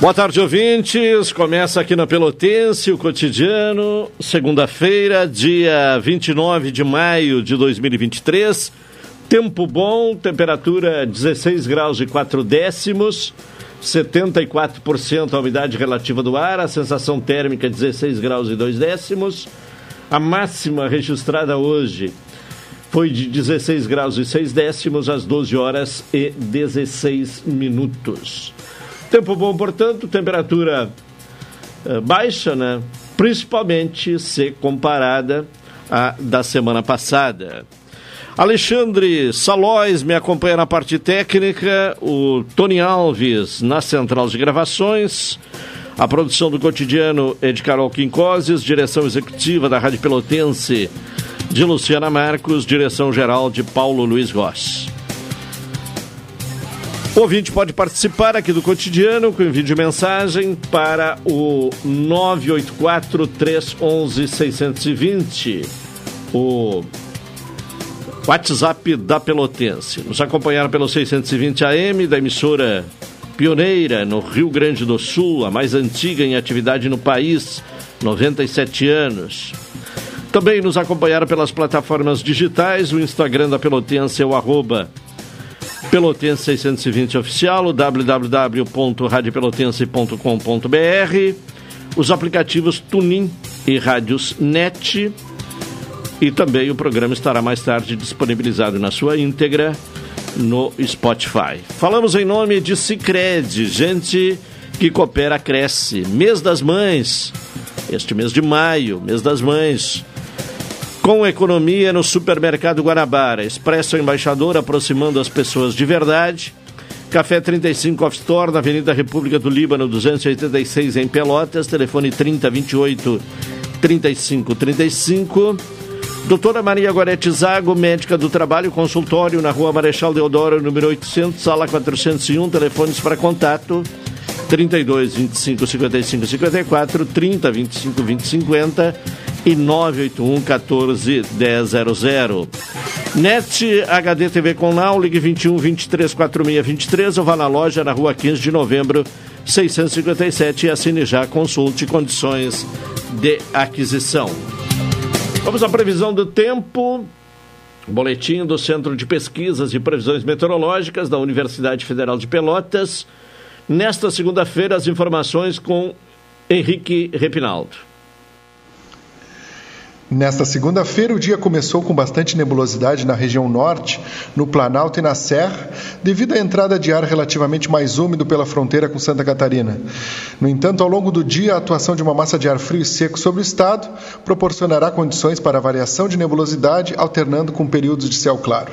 Boa tarde, ouvintes. Começa aqui na Pelotense o cotidiano, segunda-feira, dia 29 de maio de 2023. Tempo bom, temperatura 16 graus e 4 décimos, 74% a umidade relativa do ar, a sensação térmica 16 graus e 2 décimos. A máxima registrada hoje foi de 16 graus e 6 décimos às 12 horas e 16 minutos. Tempo bom, portanto, temperatura uh, baixa, né? Principalmente se comparada à da semana passada. Alexandre Salóis me acompanha na parte técnica, o Tony Alves na central de gravações. A produção do cotidiano é de Carol Quincoses, direção executiva da Rádio Pelotense de Luciana Marcos, direção geral de Paulo Luiz Goss. O ouvinte pode participar aqui do cotidiano com envio de mensagem para o 984 311 620. O WhatsApp da Pelotense. Nos acompanharam pelo 620 AM da emissora pioneira no Rio Grande do Sul, a mais antiga em atividade no país, 97 anos. Também nos acompanharam pelas plataformas digitais, o Instagram da Pelotense é o arroba Pelotense 620 Oficial, o www.radiopelotense.com.br, os aplicativos Tunin e Rádios Net. E também o programa estará mais tarde disponibilizado na sua íntegra no Spotify. Falamos em nome de Cicred, gente que coopera cresce. Mês das Mães, este mês de maio, mês das mães. Com economia no Supermercado Guanabara. Expresso Embaixador aproximando as pessoas de verdade. Café 35 Off Store, na Avenida República do Líbano, 286 em Pelotas. Telefone 3028 3535. Doutora Maria Gorete Zago, médica do trabalho, consultório na Rua Marechal Deodoro, número 800, sala 401. Telefones para contato 32 25 55 54, 30 25 20 50 e 981 14 1000. NET HD TV com Now, ligue 21 23 46 23 ou vá na loja na rua 15 de novembro 657 e assine já, consulte condições de aquisição. Vamos à previsão do tempo. Boletim do Centro de Pesquisas e Previsões Meteorológicas da Universidade Federal de Pelotas. Nesta segunda-feira, as informações com Henrique Repinaldo. Nesta segunda-feira, o dia começou com bastante nebulosidade na região norte, no Planalto e na Serra, devido à entrada de ar relativamente mais úmido pela fronteira com Santa Catarina. No entanto, ao longo do dia, a atuação de uma massa de ar frio e seco sobre o estado proporcionará condições para variação de nebulosidade, alternando com períodos de céu claro.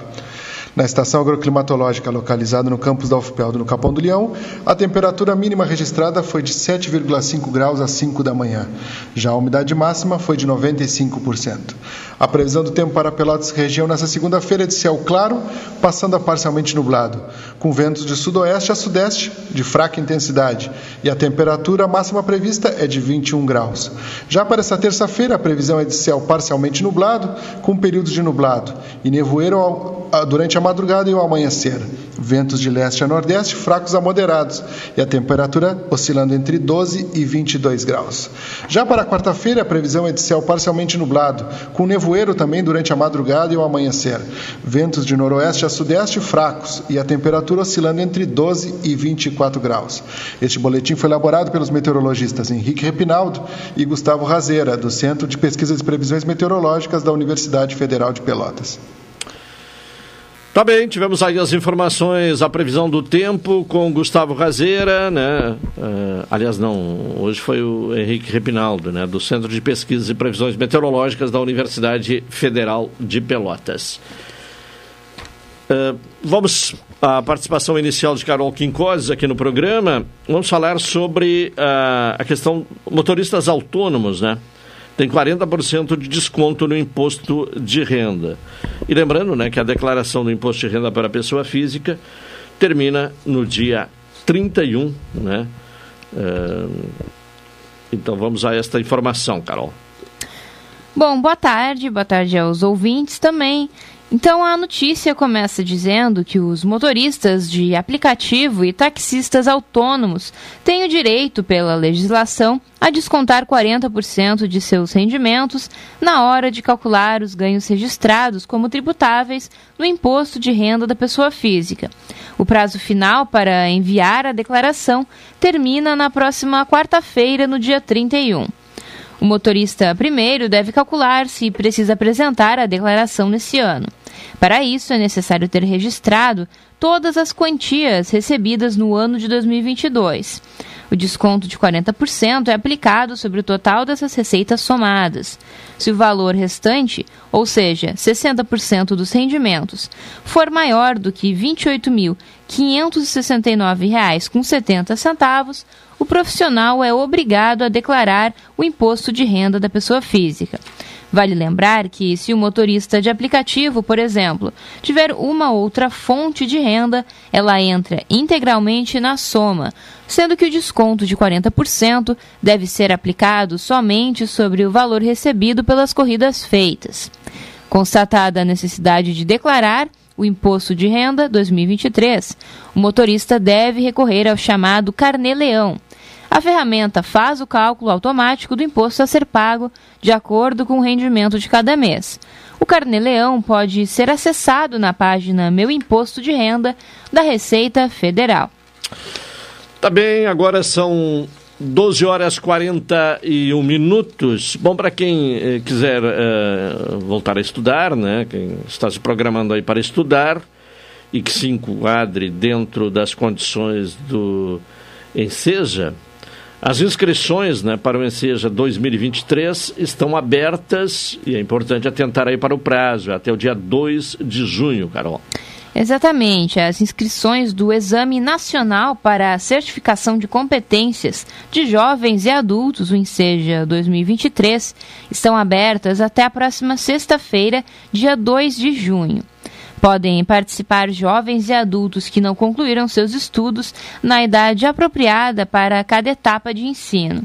Na estação agroclimatológica localizada no campus da UFPEL no Capão do Leão, a temperatura mínima registrada foi de 7,5 graus às 5 da manhã. Já a umidade máxima foi de 95%. A previsão do tempo para Pelotas região nessa segunda-feira é de céu claro, passando a parcialmente nublado, com ventos de sudoeste a sudeste de fraca intensidade, e a temperatura máxima prevista é de 21 graus. Já para essa terça-feira, a previsão é de céu parcialmente nublado, com períodos de nublado, e nevoeiro durante a madrugada e o amanhecer. Ventos de leste a nordeste fracos a moderados, e a temperatura oscilando entre 12 e 22 graus. Já para quarta-feira, a previsão é de céu parcialmente nublado, com nevoeiro também durante a madrugada e o amanhecer. Ventos de noroeste a sudeste fracos e a temperatura oscilando entre 12 e 24 graus. Este boletim foi elaborado pelos meteorologistas Henrique Repinaldo e Gustavo Razeira, do Centro de Pesquisas e Previsões Meteorológicas da Universidade Federal de Pelotas. Tá bem, tivemos aí as informações, a previsão do tempo com Gustavo Razeira, né? Uh, aliás, não, hoje foi o Henrique Repinaldo, né? Do Centro de Pesquisas e Previsões Meteorológicas da Universidade Federal de Pelotas. Uh, vamos à participação inicial de Carol Quincoses aqui no programa. Vamos falar sobre uh, a questão motoristas autônomos, né? Tem 40% de desconto no imposto de renda. E lembrando né, que a declaração do imposto de renda para a pessoa física termina no dia 31, né? Uh, então vamos a esta informação, Carol. Bom, boa tarde, boa tarde aos ouvintes também. Então a notícia começa dizendo que os motoristas de aplicativo e taxistas autônomos têm o direito, pela legislação, a descontar 40% de seus rendimentos na hora de calcular os ganhos registrados como tributáveis no imposto de renda da pessoa física. O prazo final para enviar a declaração termina na próxima quarta-feira, no dia 31. O motorista primeiro deve calcular se precisa apresentar a declaração nesse ano. Para isso, é necessário ter registrado todas as quantias recebidas no ano de 2022. O desconto de 40% é aplicado sobre o total dessas receitas somadas. Se o valor restante, ou seja, 60% dos rendimentos, for maior do que R$ 28.569,70, o profissional é obrigado a declarar o imposto de renda da pessoa física. Vale lembrar que, se o motorista de aplicativo, por exemplo, tiver uma outra fonte de renda, ela entra integralmente na soma, sendo que o desconto de 40% deve ser aplicado somente sobre o valor recebido pelas corridas feitas. Constatada a necessidade de declarar, o Imposto de Renda 2023, o motorista deve recorrer ao chamado Carnê-Leão, a ferramenta faz o cálculo automático do imposto a ser pago de acordo com o rendimento de cada mês. O Carnê-Leão pode ser acessado na página Meu Imposto de Renda da Receita Federal. Tá bem, agora são 12 horas 41 minutos. Bom, para quem eh, quiser eh, voltar a estudar, né? Quem está se programando aí para estudar e que se enquadre dentro das condições do Enseja, as inscrições né, para o Enseja 2023 estão abertas e é importante atentar aí para o prazo, até o dia 2 de junho, Carol. Exatamente. As inscrições do Exame Nacional para a Certificação de Competências de Jovens e Adultos, o Enseja 2023, estão abertas até a próxima sexta-feira, dia 2 de junho. Podem participar jovens e adultos que não concluíram seus estudos na idade apropriada para cada etapa de ensino.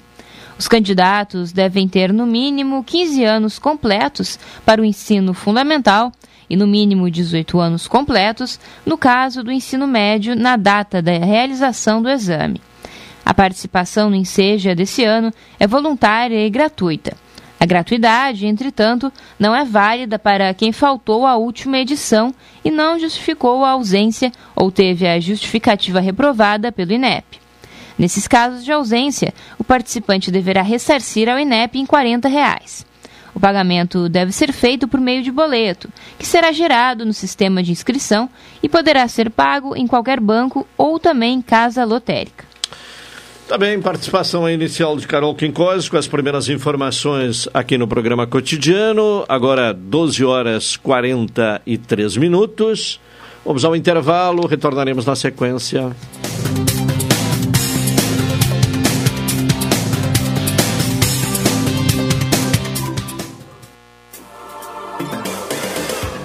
Os candidatos devem ter no mínimo 15 anos completos para o ensino fundamental e no mínimo 18 anos completos no caso do ensino médio na data da realização do exame. A participação no Enseja desse ano é voluntária e gratuita. A gratuidade, entretanto, não é válida para quem faltou à última edição e não justificou a ausência ou teve a justificativa reprovada pelo INEP. Nesses casos de ausência, o participante deverá ressarcir ao INEP em 40 reais. O pagamento deve ser feito por meio de boleto, que será gerado no sistema de inscrição e poderá ser pago em qualquer banco ou também casa lotérica. Também tá participação inicial de Carol Quincós com as primeiras informações aqui no programa cotidiano. Agora 12 horas 43 minutos. Vamos ao intervalo, retornaremos na sequência.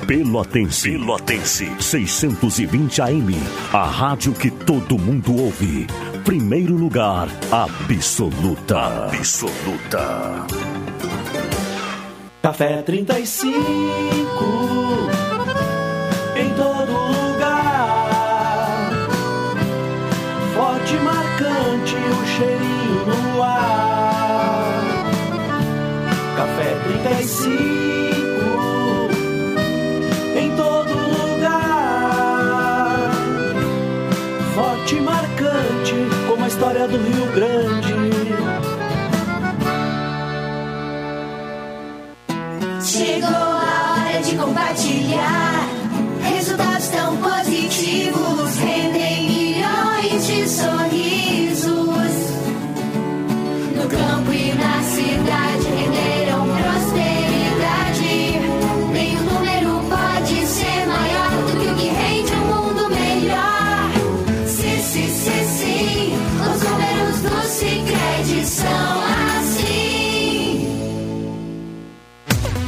Pelotense. Pelotense. 620 AM. A rádio que todo mundo ouve. Primeiro lugar, absoluta. Absoluta. Café 35. Em todo lugar. Forte e marcante o cheirinho no ar. Café 35. História do Rio Grande. Chegou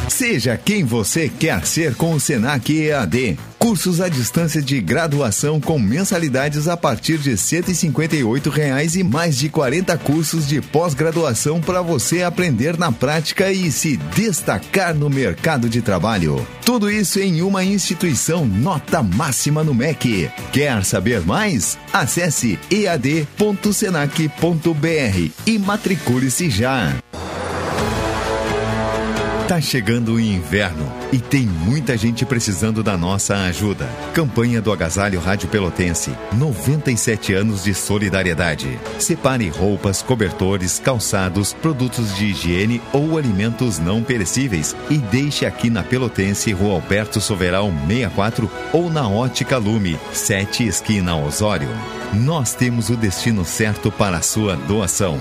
Seja quem você quer ser com o Senac EAD. Cursos à distância de graduação com mensalidades a partir de 158 reais e mais de 40 cursos de pós-graduação para você aprender na prática e se destacar no mercado de trabalho. Tudo isso em uma instituição nota máxima no MEC. Quer saber mais? Acesse ead.senac.br e matricule-se já. Tá chegando o inverno e tem muita gente precisando da nossa ajuda. Campanha do Agasalho Rádio Pelotense. 97 anos de solidariedade. Separe roupas, cobertores, calçados, produtos de higiene ou alimentos não perecíveis e deixe aqui na Pelotense, Rua Alberto Soveral 64 ou na Ótica Lume, 7 esquina Osório. Nós temos o destino certo para a sua doação.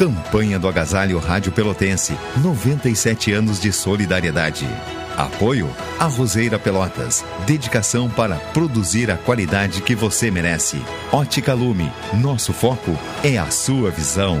Campanha do Agasalho Rádio Pelotense. 97 anos de solidariedade. Apoio a Roseira Pelotas. Dedicação para produzir a qualidade que você merece. Ótica Lume. Nosso foco é a sua visão.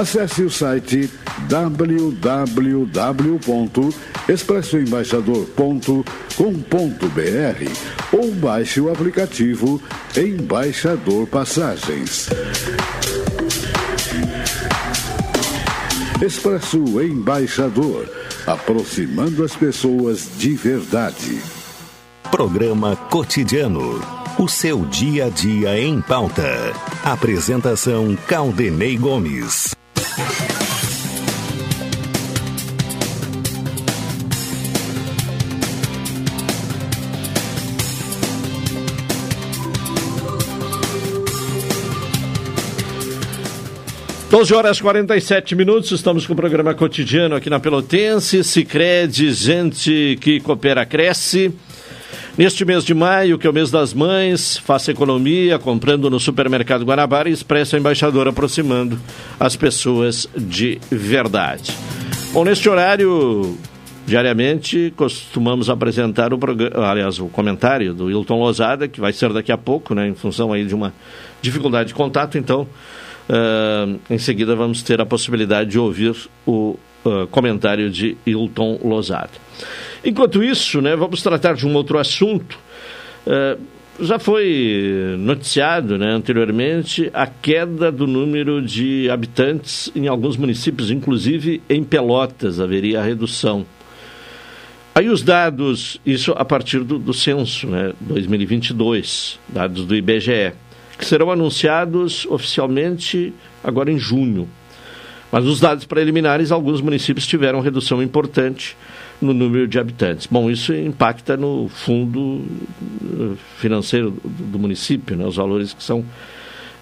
Acesse o site www.expressoembaixador.com.br ou baixe o aplicativo Embaixador Passagens. Expresso Embaixador, aproximando as pessoas de verdade. Programa Cotidiano. O seu dia a dia em pauta. Apresentação Caldenei Gomes. Doze horas e 47 minutos, estamos com o programa cotidiano aqui na Pelotense, Cicred, gente que coopera, cresce. Neste mês de maio, que é o mês das mães, faça economia comprando no supermercado Guanabara e Expresso Embaixador aproximando as pessoas de verdade. Bom, neste horário, diariamente, costumamos apresentar o programa, aliás, o comentário do Hilton Lozada, que vai ser daqui a pouco, né, em função aí de uma dificuldade de contato, então, uh, em seguida vamos ter a possibilidade de ouvir o uh, comentário de Hilton Lozada. Enquanto isso, né, vamos tratar de um outro assunto. Uh, já foi noticiado né, anteriormente a queda do número de habitantes em alguns municípios, inclusive em Pelotas, haveria a redução. Aí os dados, isso a partir do, do censo, né, 2022, dados do IBGE, que serão anunciados oficialmente agora em junho. Mas os dados preliminares, alguns municípios tiveram redução importante no número de habitantes. Bom, isso impacta no fundo eh, financeiro do município, né, os valores que são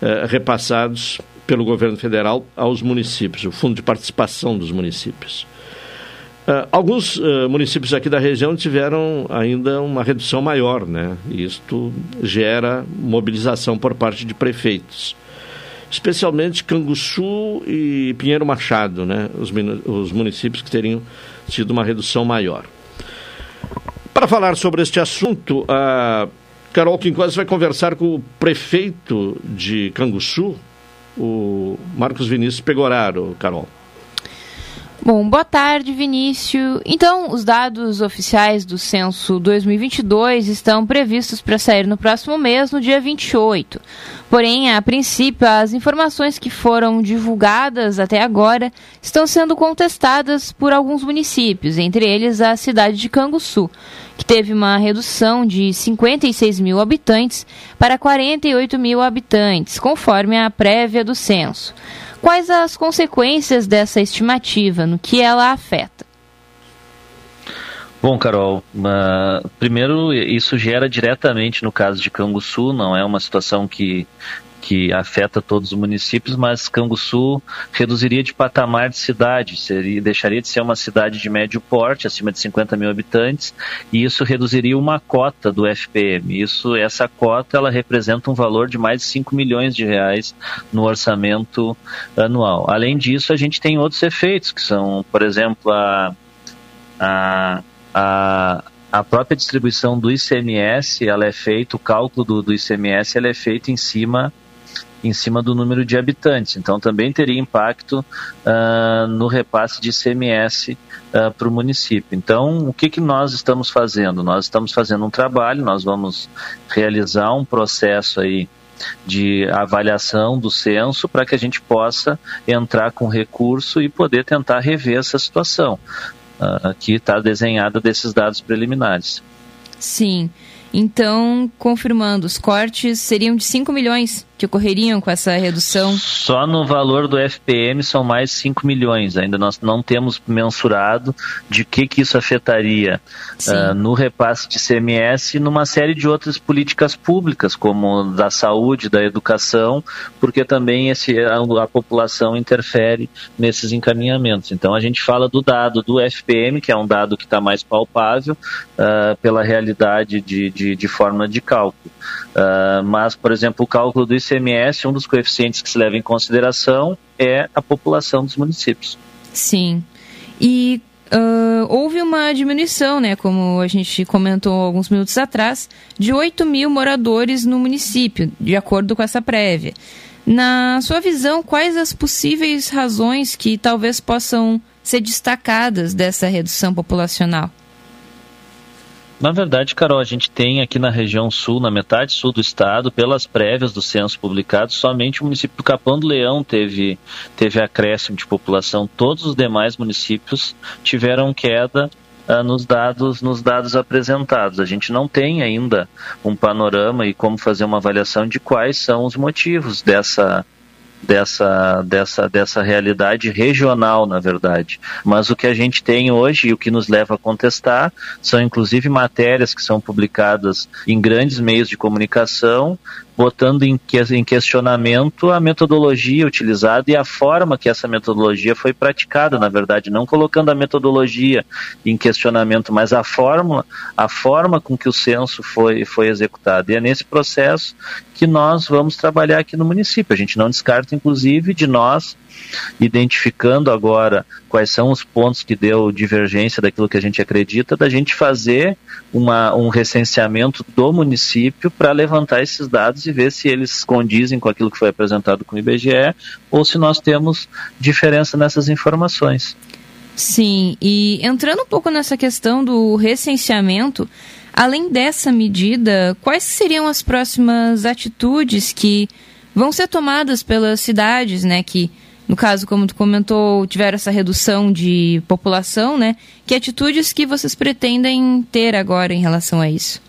eh, repassados pelo governo federal aos municípios, o fundo de participação dos municípios. Uh, alguns uh, municípios aqui da região tiveram ainda uma redução maior, né? E isto gera mobilização por parte de prefeitos. Especialmente Canguçu e Pinheiro Machado, né? Os, os municípios que teriam tido uma redução maior. Para falar sobre este assunto, a Carol Quincós vai conversar com o prefeito de Canguçu, o Marcos Vinícius Pegoraro, Carol. Bom, boa tarde, Vinícius. Então, os dados oficiais do censo 2022 estão previstos para sair no próximo mês, no dia 28. Porém, a princípio, as informações que foram divulgadas até agora estão sendo contestadas por alguns municípios, entre eles a cidade de Canguçu, que teve uma redução de 56 mil habitantes para 48 mil habitantes, conforme a prévia do censo. Quais as consequências dessa estimativa, no que ela afeta? Bom, Carol, uh, primeiro isso gera diretamente no caso de Canguçu, não é uma situação que que afeta todos os municípios, mas Canguçu reduziria de patamar de cidade, seria, deixaria de ser uma cidade de médio porte, acima de 50 mil habitantes, e isso reduziria uma cota do FPM. Isso, essa cota, ela representa um valor de mais de 5 milhões de reais no orçamento anual. Além disso, a gente tem outros efeitos, que são, por exemplo, a, a, a a própria distribuição do ICMS, ela é feita, o cálculo do, do ICMS, ela é feito em cima em cima do número de habitantes. Então, também teria impacto uh, no repasse de ICMS uh, para o município. Então, o que, que nós estamos fazendo? Nós estamos fazendo um trabalho, nós vamos realizar um processo aí de avaliação do censo para que a gente possa entrar com recurso e poder tentar rever essa situação uh, que está desenhada desses dados preliminares. Sim. Então, confirmando, os cortes seriam de 5 milhões que ocorreriam com essa redução? Só no valor do FPM são mais 5 milhões. Ainda nós não temos mensurado de que, que isso afetaria uh, no repasse de CMS e numa série de outras políticas públicas, como da saúde, da educação, porque também esse, a, a população interfere nesses encaminhamentos. Então a gente fala do dado do FPM, que é um dado que está mais palpável uh, pela realidade de, de, de forma de cálculo. Uh, mas, por exemplo, o cálculo do ICMS, um dos coeficientes que se leva em consideração é a população dos municípios. Sim. E uh, houve uma diminuição, né, como a gente comentou alguns minutos atrás, de 8 mil moradores no município, de acordo com essa prévia. Na sua visão, quais as possíveis razões que talvez possam ser destacadas dessa redução populacional? Na verdade, Carol, a gente tem aqui na região sul, na metade sul do estado, pelas prévias do censo publicado, somente o município do Capão do Leão teve, teve acréscimo de população. Todos os demais municípios tiveram queda uh, nos, dados, nos dados apresentados. A gente não tem ainda um panorama e como fazer uma avaliação de quais são os motivos dessa dessa, dessa, dessa realidade regional, na verdade. Mas o que a gente tem hoje e o que nos leva a contestar são inclusive matérias que são publicadas em grandes meios de comunicação botando em, em questionamento a metodologia utilizada e a forma que essa metodologia foi praticada, na verdade, não colocando a metodologia em questionamento, mas a forma, a forma com que o censo foi, foi executado. E é nesse processo que nós vamos trabalhar aqui no município. A gente não descarta, inclusive, de nós identificando agora quais são os pontos que deu divergência daquilo que a gente acredita, da gente fazer uma, um recenseamento do município para levantar esses dados e ver se eles condizem com aquilo que foi apresentado com o IBGE ou se nós temos diferença nessas informações. Sim, e entrando um pouco nessa questão do recenseamento, além dessa medida, quais seriam as próximas atitudes que vão ser tomadas pelas cidades, né, que no caso, como tu comentou, tiveram essa redução de população, né? Que atitudes que vocês pretendem ter agora em relação a isso?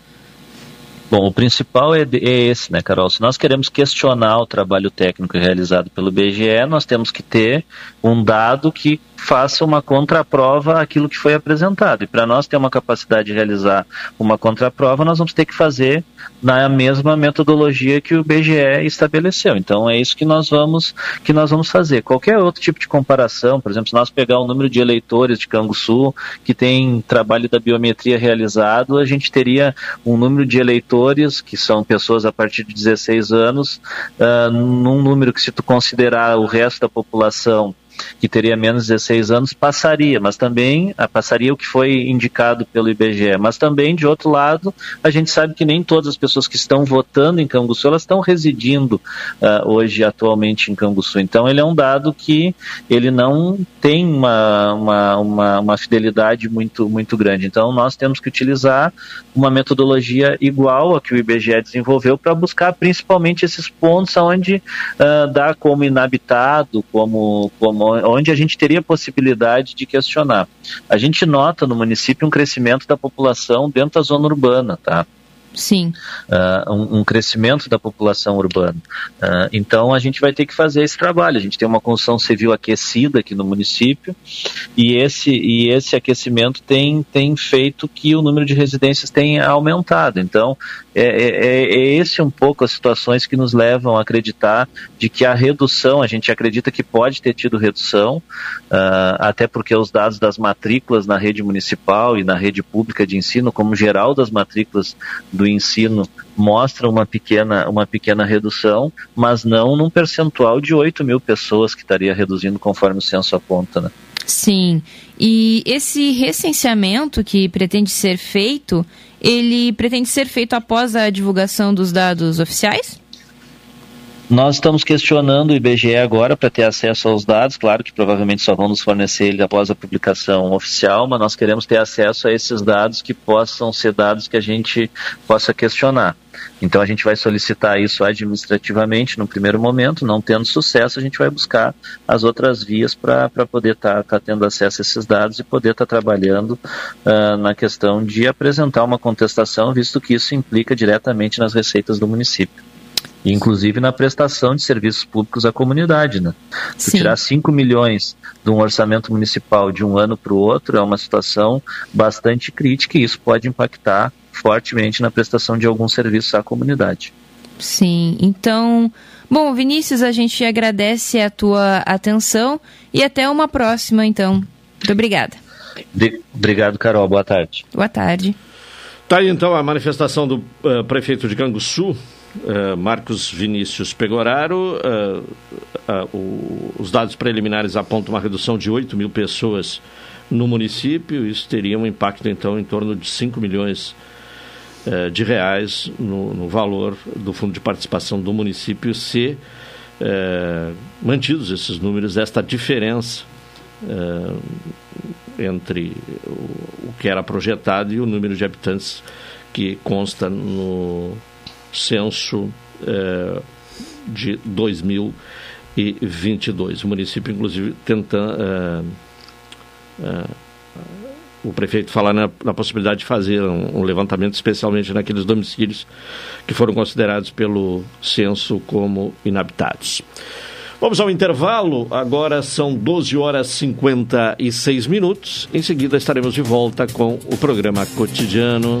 Bom, o principal é, é, esse, né, Carol? Se nós queremos questionar o trabalho técnico realizado pelo BGE, nós temos que ter um dado que faça uma contraprova àquilo que foi apresentado. E para nós ter uma capacidade de realizar uma contraprova, nós vamos ter que fazer na mesma metodologia que o BGE estabeleceu. Então é isso que nós vamos que nós vamos fazer. Qualquer outro tipo de comparação, por exemplo, se nós pegar o número de eleitores de Canguçu que tem trabalho da biometria realizado, a gente teria um número de eleitores que são pessoas a partir de 16 anos, uh, num número que se tu considerar o resto da população que teria menos de 16 anos passaria, mas também ah, passaria o que foi indicado pelo IBGE. Mas também, de outro lado, a gente sabe que nem todas as pessoas que estão votando em Canguçu, elas estão residindo uh, hoje, atualmente, em Canguçu. Então, ele é um dado que ele não tem uma, uma, uma, uma fidelidade muito, muito grande. Então, nós temos que utilizar uma metodologia igual a que o IBGE desenvolveu para buscar principalmente esses pontos onde uh, dá como inabitado, como, como onde a gente teria possibilidade de questionar. A gente nota no município um crescimento da população dentro da zona urbana, tá? Sim. Uh, um, um, crescimento da população urbana. Uh, então a gente vai ter que fazer esse trabalho. A gente tem uma construção civil aquecida aqui no município e esse, e esse aquecimento tem, tem feito que o número de residências tenha aumentado. Então é, é, é, é esse um pouco as situações que nos levam a acreditar de que a redução, a gente acredita que pode ter tido redução, uh, até porque os dados das matrículas na rede municipal e na rede pública de ensino, como geral das matrículas do ensino mostra uma pequena, uma pequena redução, mas não num percentual de 8 mil pessoas que estaria reduzindo conforme o censo aponta. Né? Sim. E esse recenseamento que pretende ser feito, ele pretende ser feito após a divulgação dos dados oficiais? Nós estamos questionando o IBGE agora para ter acesso aos dados, claro que provavelmente só vão nos fornecer ele após a publicação oficial, mas nós queremos ter acesso a esses dados que possam ser dados que a gente possa questionar. Então a gente vai solicitar isso administrativamente no primeiro momento, não tendo sucesso, a gente vai buscar as outras vias para poder estar tá, tá tendo acesso a esses dados e poder estar tá trabalhando uh, na questão de apresentar uma contestação, visto que isso implica diretamente nas receitas do município inclusive na prestação de serviços públicos à comunidade. Né? Se tirar 5 milhões de um orçamento municipal de um ano para o outro é uma situação bastante crítica e isso pode impactar fortemente na prestação de alguns serviços à comunidade. Sim, então, bom, Vinícius, a gente agradece a tua atenção e até uma próxima, então. Muito obrigada. Obrigado, Carol. Boa tarde. Boa tarde. Tá aí então a manifestação do uh, prefeito de Canguçu, Uh, Marcos Vinícius Pegoraro, uh, uh, o, os dados preliminares apontam uma redução de 8 mil pessoas no município. Isso teria um impacto, então, em torno de 5 milhões de reais no, no, valor do fundo de participação do município se mantidos esses números, esta diferença entre o, o que era projetado e o número de habitantes que consta no censo é, de 2022. O município, inclusive, tentando. É, é, o prefeito falar na, na, possibilidade de fazer um, um, levantamento, especialmente naqueles domicílios que foram considerados pelo censo como inabitados. Vamos ao intervalo, agora são 12 horas e 56 minutos. Em seguida estaremos de volta com o programa cotidiano.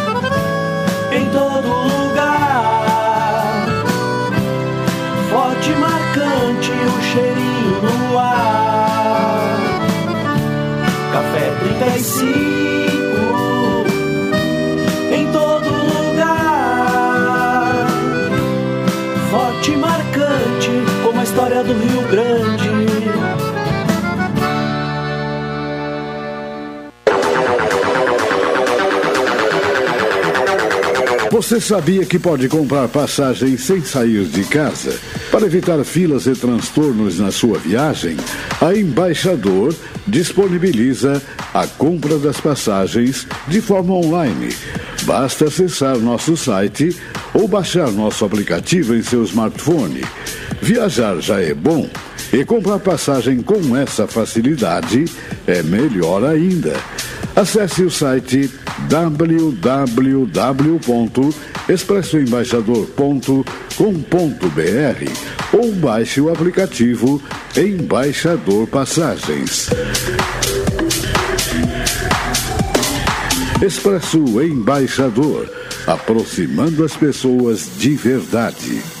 Do Rio Grande. Você sabia que pode comprar passagem sem sair de casa? Para evitar filas e transtornos na sua viagem, a Embaixador disponibiliza a compra das passagens de forma online. Basta acessar nosso site ou baixar nosso aplicativo em seu smartphone. Viajar já é bom e comprar passagem com essa facilidade é melhor ainda. Acesse o site www.expressoembaixador.com.br ou baixe o aplicativo Embaixador Passagens. Expresso Embaixador, aproximando as pessoas de verdade.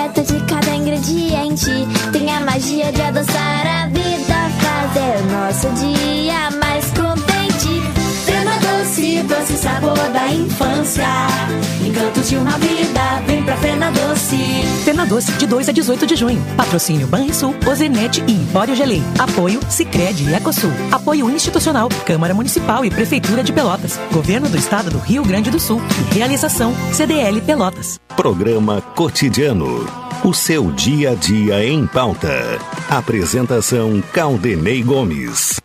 Descoberta de cada ingrediente tem a magia de adoçar a vida, fazer o nosso dia mais contente. Fena doce, doce sabor da infância, encantos de uma vida, vem pra Fena Doce. Fena Doce, de 2 a 18 de junho. Patrocínio Banrisul, Ozenet e Empório Gelei. Apoio Sicredi e Ecosul. Apoio institucional, Câmara Municipal e Prefeitura de Pelotas. Governo do Estado do Rio Grande do Sul. E realização CDL Pelotas. Programa Cotidiano. O seu dia a dia em pauta. Apresentação Caldenei Gomes.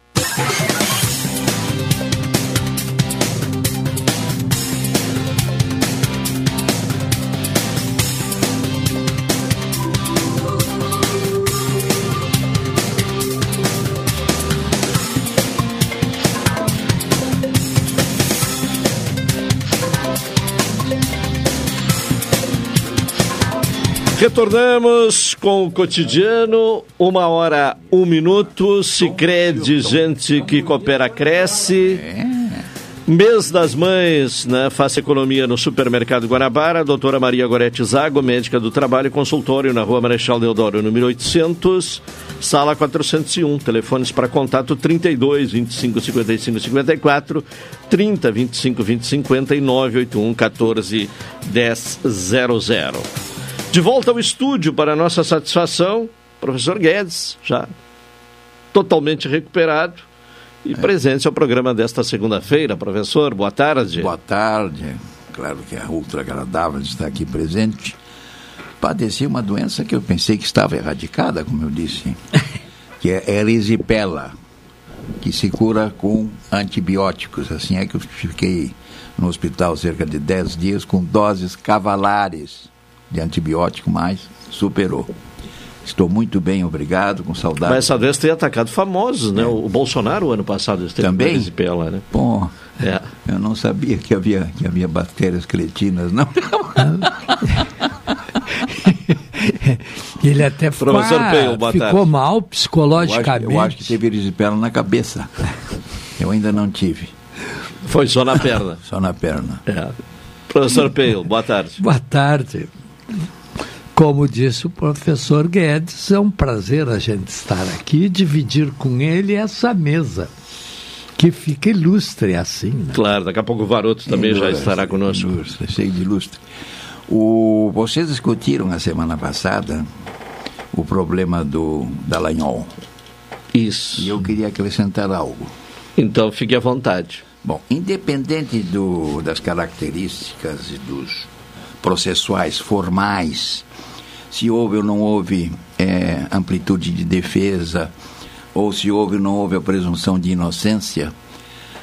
Retornamos com o cotidiano, uma hora, um minuto. Sicredi, gente que coopera, cresce. Mês das Mães, né? Faça economia no Supermercado Guanabara. Doutora Maria Gorete Zago, médica do trabalho, consultório na Rua Marechal Deodoro, número 800, sala 401. Telefones para contato 32 25 55 54, 30 25 20 50 e 981 14 10 00. De volta ao estúdio, para nossa satisfação, professor Guedes, já totalmente recuperado e presente ao programa desta segunda-feira. Professor, boa tarde. Boa tarde. Claro que é ultra agradável de estar aqui presente. Padeci uma doença que eu pensei que estava erradicada, como eu disse, que é erisipela, que se cura com antibióticos. Assim é que eu fiquei no hospital cerca de 10 dias com doses cavalares de antibiótico, mas superou. Estou muito bem, obrigado, com saudade. Mas essa doença tem atacado famosos, né? O Bolsonaro, ano passado, esteve Também? com erisipela, né? Bom, É. eu não sabia que havia, que havia bactérias cretinas, não. Ele até Professor Peio, boa ficou tarde. mal Eu acho, psicologicamente. eu acho que teve erisipela na cabeça. Eu ainda não tive, Foi só na perna. só na perna. É. Professor Peio, boa tarde. Boa tarde. Como disse o professor Guedes, é um prazer a gente estar aqui e dividir com ele essa mesa, que fica ilustre assim. Né? Claro, daqui a pouco o Varoto também já Ilustre, estará conosco. Ilustre, cheio de lustre. O, vocês discutiram na semana passada o problema do Dallagnol. Isso. E eu queria acrescentar algo. Então fique à vontade. Bom, independente do, das características e dos processuais formais, se houve ou não houve eh, amplitude de defesa, ou se houve ou não houve a presunção de inocência,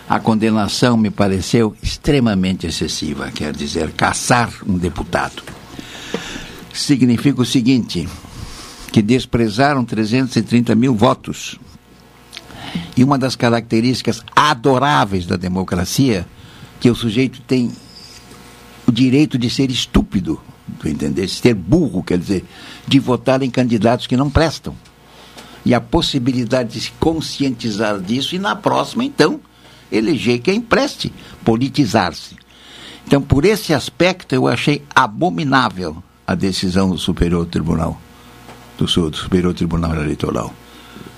a condenação me pareceu extremamente excessiva, quer dizer, caçar um deputado. Significa o seguinte, que desprezaram 330 mil votos e uma das características adoráveis da democracia, que o sujeito tem o direito de ser estúpido, tu entender? Ser burro, quer dizer, de votar em candidatos que não prestam. E a possibilidade de se conscientizar disso e na próxima, então, eleger quem preste, politizar-se. Então, por esse aspecto, eu achei abominável a decisão do Superior Tribunal, do, do Superior Tribunal Eleitoral.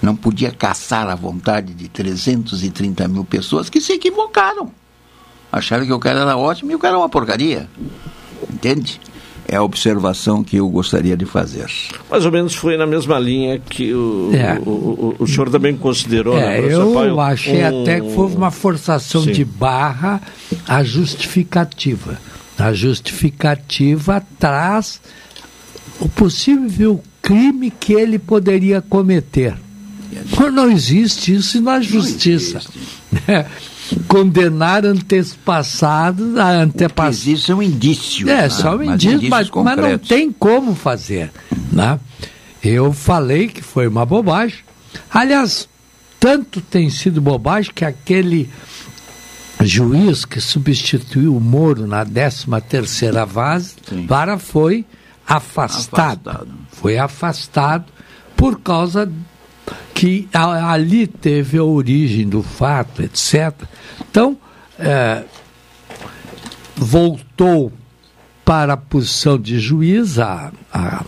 Não podia caçar a vontade de 330 mil pessoas que se equivocaram. Acharam que o cara era ótimo e o cara é uma porcaria. Entende? É a observação que eu gostaria de fazer. Mais ou menos foi na mesma linha que o, É. o, o- o senhor também considerou, né, É, professor eu Paio, achei um- até que foi uma forçação Sim. de barra a justificativa. A justificativa traz o possível crime que ele poderia cometer. Mas não existe isso na justiça. Condenar antepassados a antepassados. Isso é um indício. É, né? só um Mas indício, indícios mas, mas não tem como fazer. Né? Eu falei que foi uma bobagem. Aliás, tanto tem sido bobagem que aquele juiz que substituiu o Moro na 13 terceira vara foi afastado. Foi afastado por causa que ali teve a origem do fato, etc. Então, eh, voltou para a posição de juiz a, a-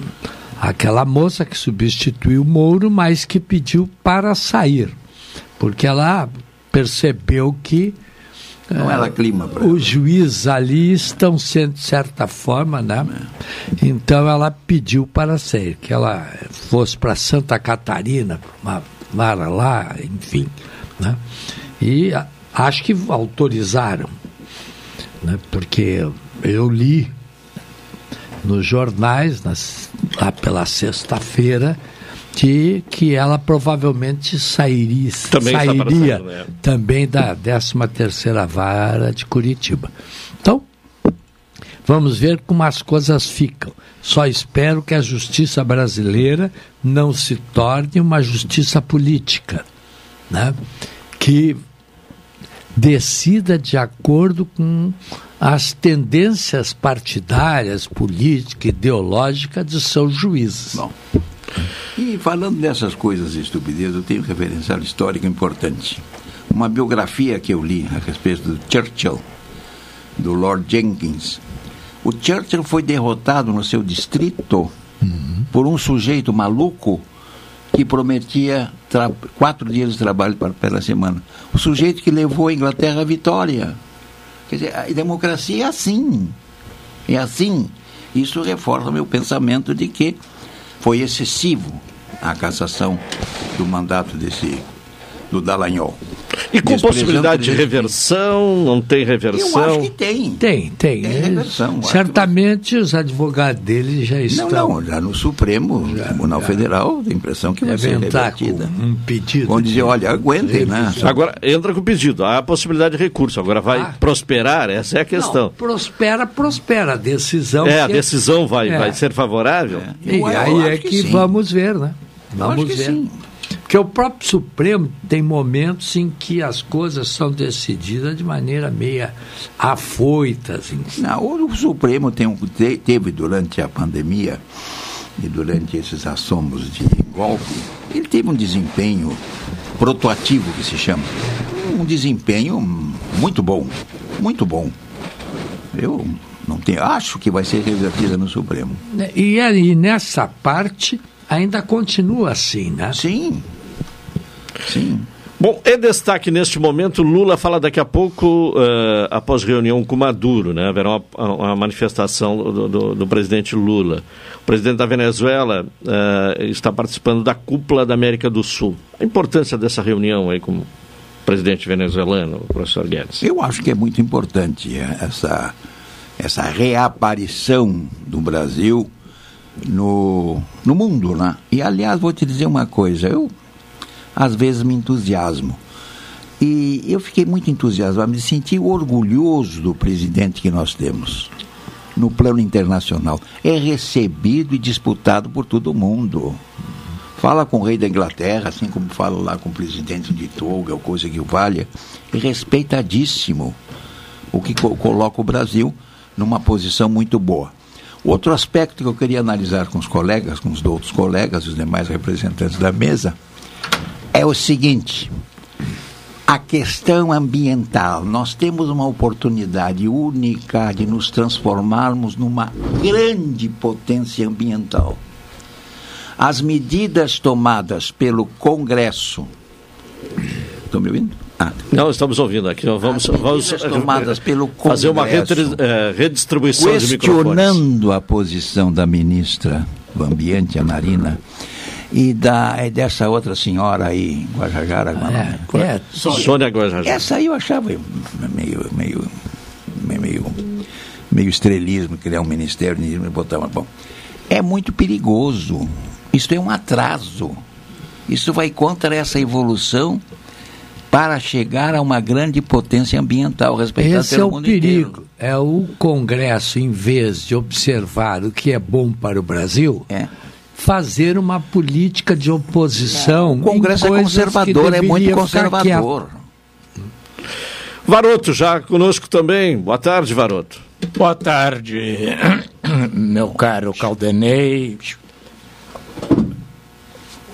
aquela moça que substituiu o Mouro, mas que pediu para sair, porque ela percebeu que Não era clima para os juízes ali estão sendo de certa forma, né? Então ela pediu para sair, que ela fosse para Santa Catarina, para uma vara lá, enfim, né? E acho que autorizaram, né? Porque eu li nos jornais, nas- lá pela sexta-feira, que, que ela provavelmente sairia, Também sairia né? também da 13 terceira vara de Curitiba. Então, vamos ver como as coisas ficam. Só espero que a justiça brasileira não se torne uma justiça política, né? que decida de acordo com as tendências partidárias, políticas, ideológicas de seus juízes. E falando dessas coisas estupidez, eu tenho um referencial histórico importante. Uma biografia que eu li a respeito do Churchill, do Lord Jenkins. O Churchill foi derrotado no seu distrito por um sujeito maluco que prometia quatro dias de trabalho para, pela semana. O sujeito que levou a Inglaterra à vitória. Quer dizer, a democracia é assim. É assim. Isso reforça meu pensamento de que foi excessivo a cassação do mandato desse do Dallagnol. E com possibilidade de reversão, não tem reversão? Eu acho que tem. Tem, tem. Tem reversão, Certamente os advogados dele já estão. Não, não, já no Supremo Tribunal Federal, tem a impressão que vai ser revertida. um pedido. Vão dizer, olha, aguentem, né? Agora, entra com o pedido. Há a possibilidade de recurso. Agora, vai Ah. prosperar? Essa é a questão. Prospera, prospera. A decisão. é, a que- decisão vai, É. vai ser favorável? E Eu aí é que, que vamos ver, né? Vamos acho que ver. sim. Porque o próprio Supremo tem momentos em que as coisas são decididas de maneira meia afoitas. Assim. Não, o Supremo tem um- te- teve durante a pandemia e durante esses assomos de golpe, ele teve um desempenho protoativo, que se chama. Um desempenho muito bom, muito bom. Eu não tenho, acho que vai ser revertida no Supremo. E aí, nessa parte, ainda continua assim, né? Sim. Sim. Bom, é destaque neste momento, Lula fala daqui a pouco, eh, após reunião com Maduro, né? Haverá uma, uma manifestação do, do- do presidente Lula. O presidente da Venezuela eh, está participando da cúpula da América do Sul. A importância dessa reunião aí com o presidente venezuelano, o professor Guedes. Eu acho que é muito importante eh, essa, essa reaparição do Brasil no, no mundo, né? E, aliás, vou te dizer uma coisa, eu às vezes me entusiasmo. E eu fiquei muito entusiasmado, me senti orgulhoso do presidente que nós temos no plano internacional. É recebido e disputado por todo mundo. Fala com o rei da Inglaterra, assim como fala lá com o presidente de Togo, ou coisa que o valha. É respeitadíssimo. O que co- coloca o Brasil numa posição muito boa. Outro aspecto que eu queria analisar com os colegas, com os outros colegas, os demais representantes da mesa, é o seguinte: a questão ambiental. Nós temos uma oportunidade única de nos transformarmos numa grande potência ambiental. As medidas tomadas pelo Congresso. Estão me ouvindo? Ah, Não, estamos ouvindo aqui. Nós Vamos, vamos medidas tomadas pelo fazer uma eh, redistribuição de microfones. questionando a posição da ministra do Ambiente, a Narina, e, da, e dessa outra senhora aí, Guajajara. como é? É, Sônia Guajajara. Essa aí eu achava meio, meio, meio, meio, meio estrelismo, criar um ministério e botar uma. Bom, é muito perigoso. Isso é um atraso. Isso vai contra essa evolução para chegar a uma grande potência ambiental respeitada Esse é pelo o mundo perigo. inteiro. É o Congresso, em vez de observar o que é bom para o Brasil, É. fazer uma política de oposição. O Congresso em é conservador, é muito conservador. Varoto, já conosco também. Boa tarde, Varoto. Boa tarde, meu caro Caldenei,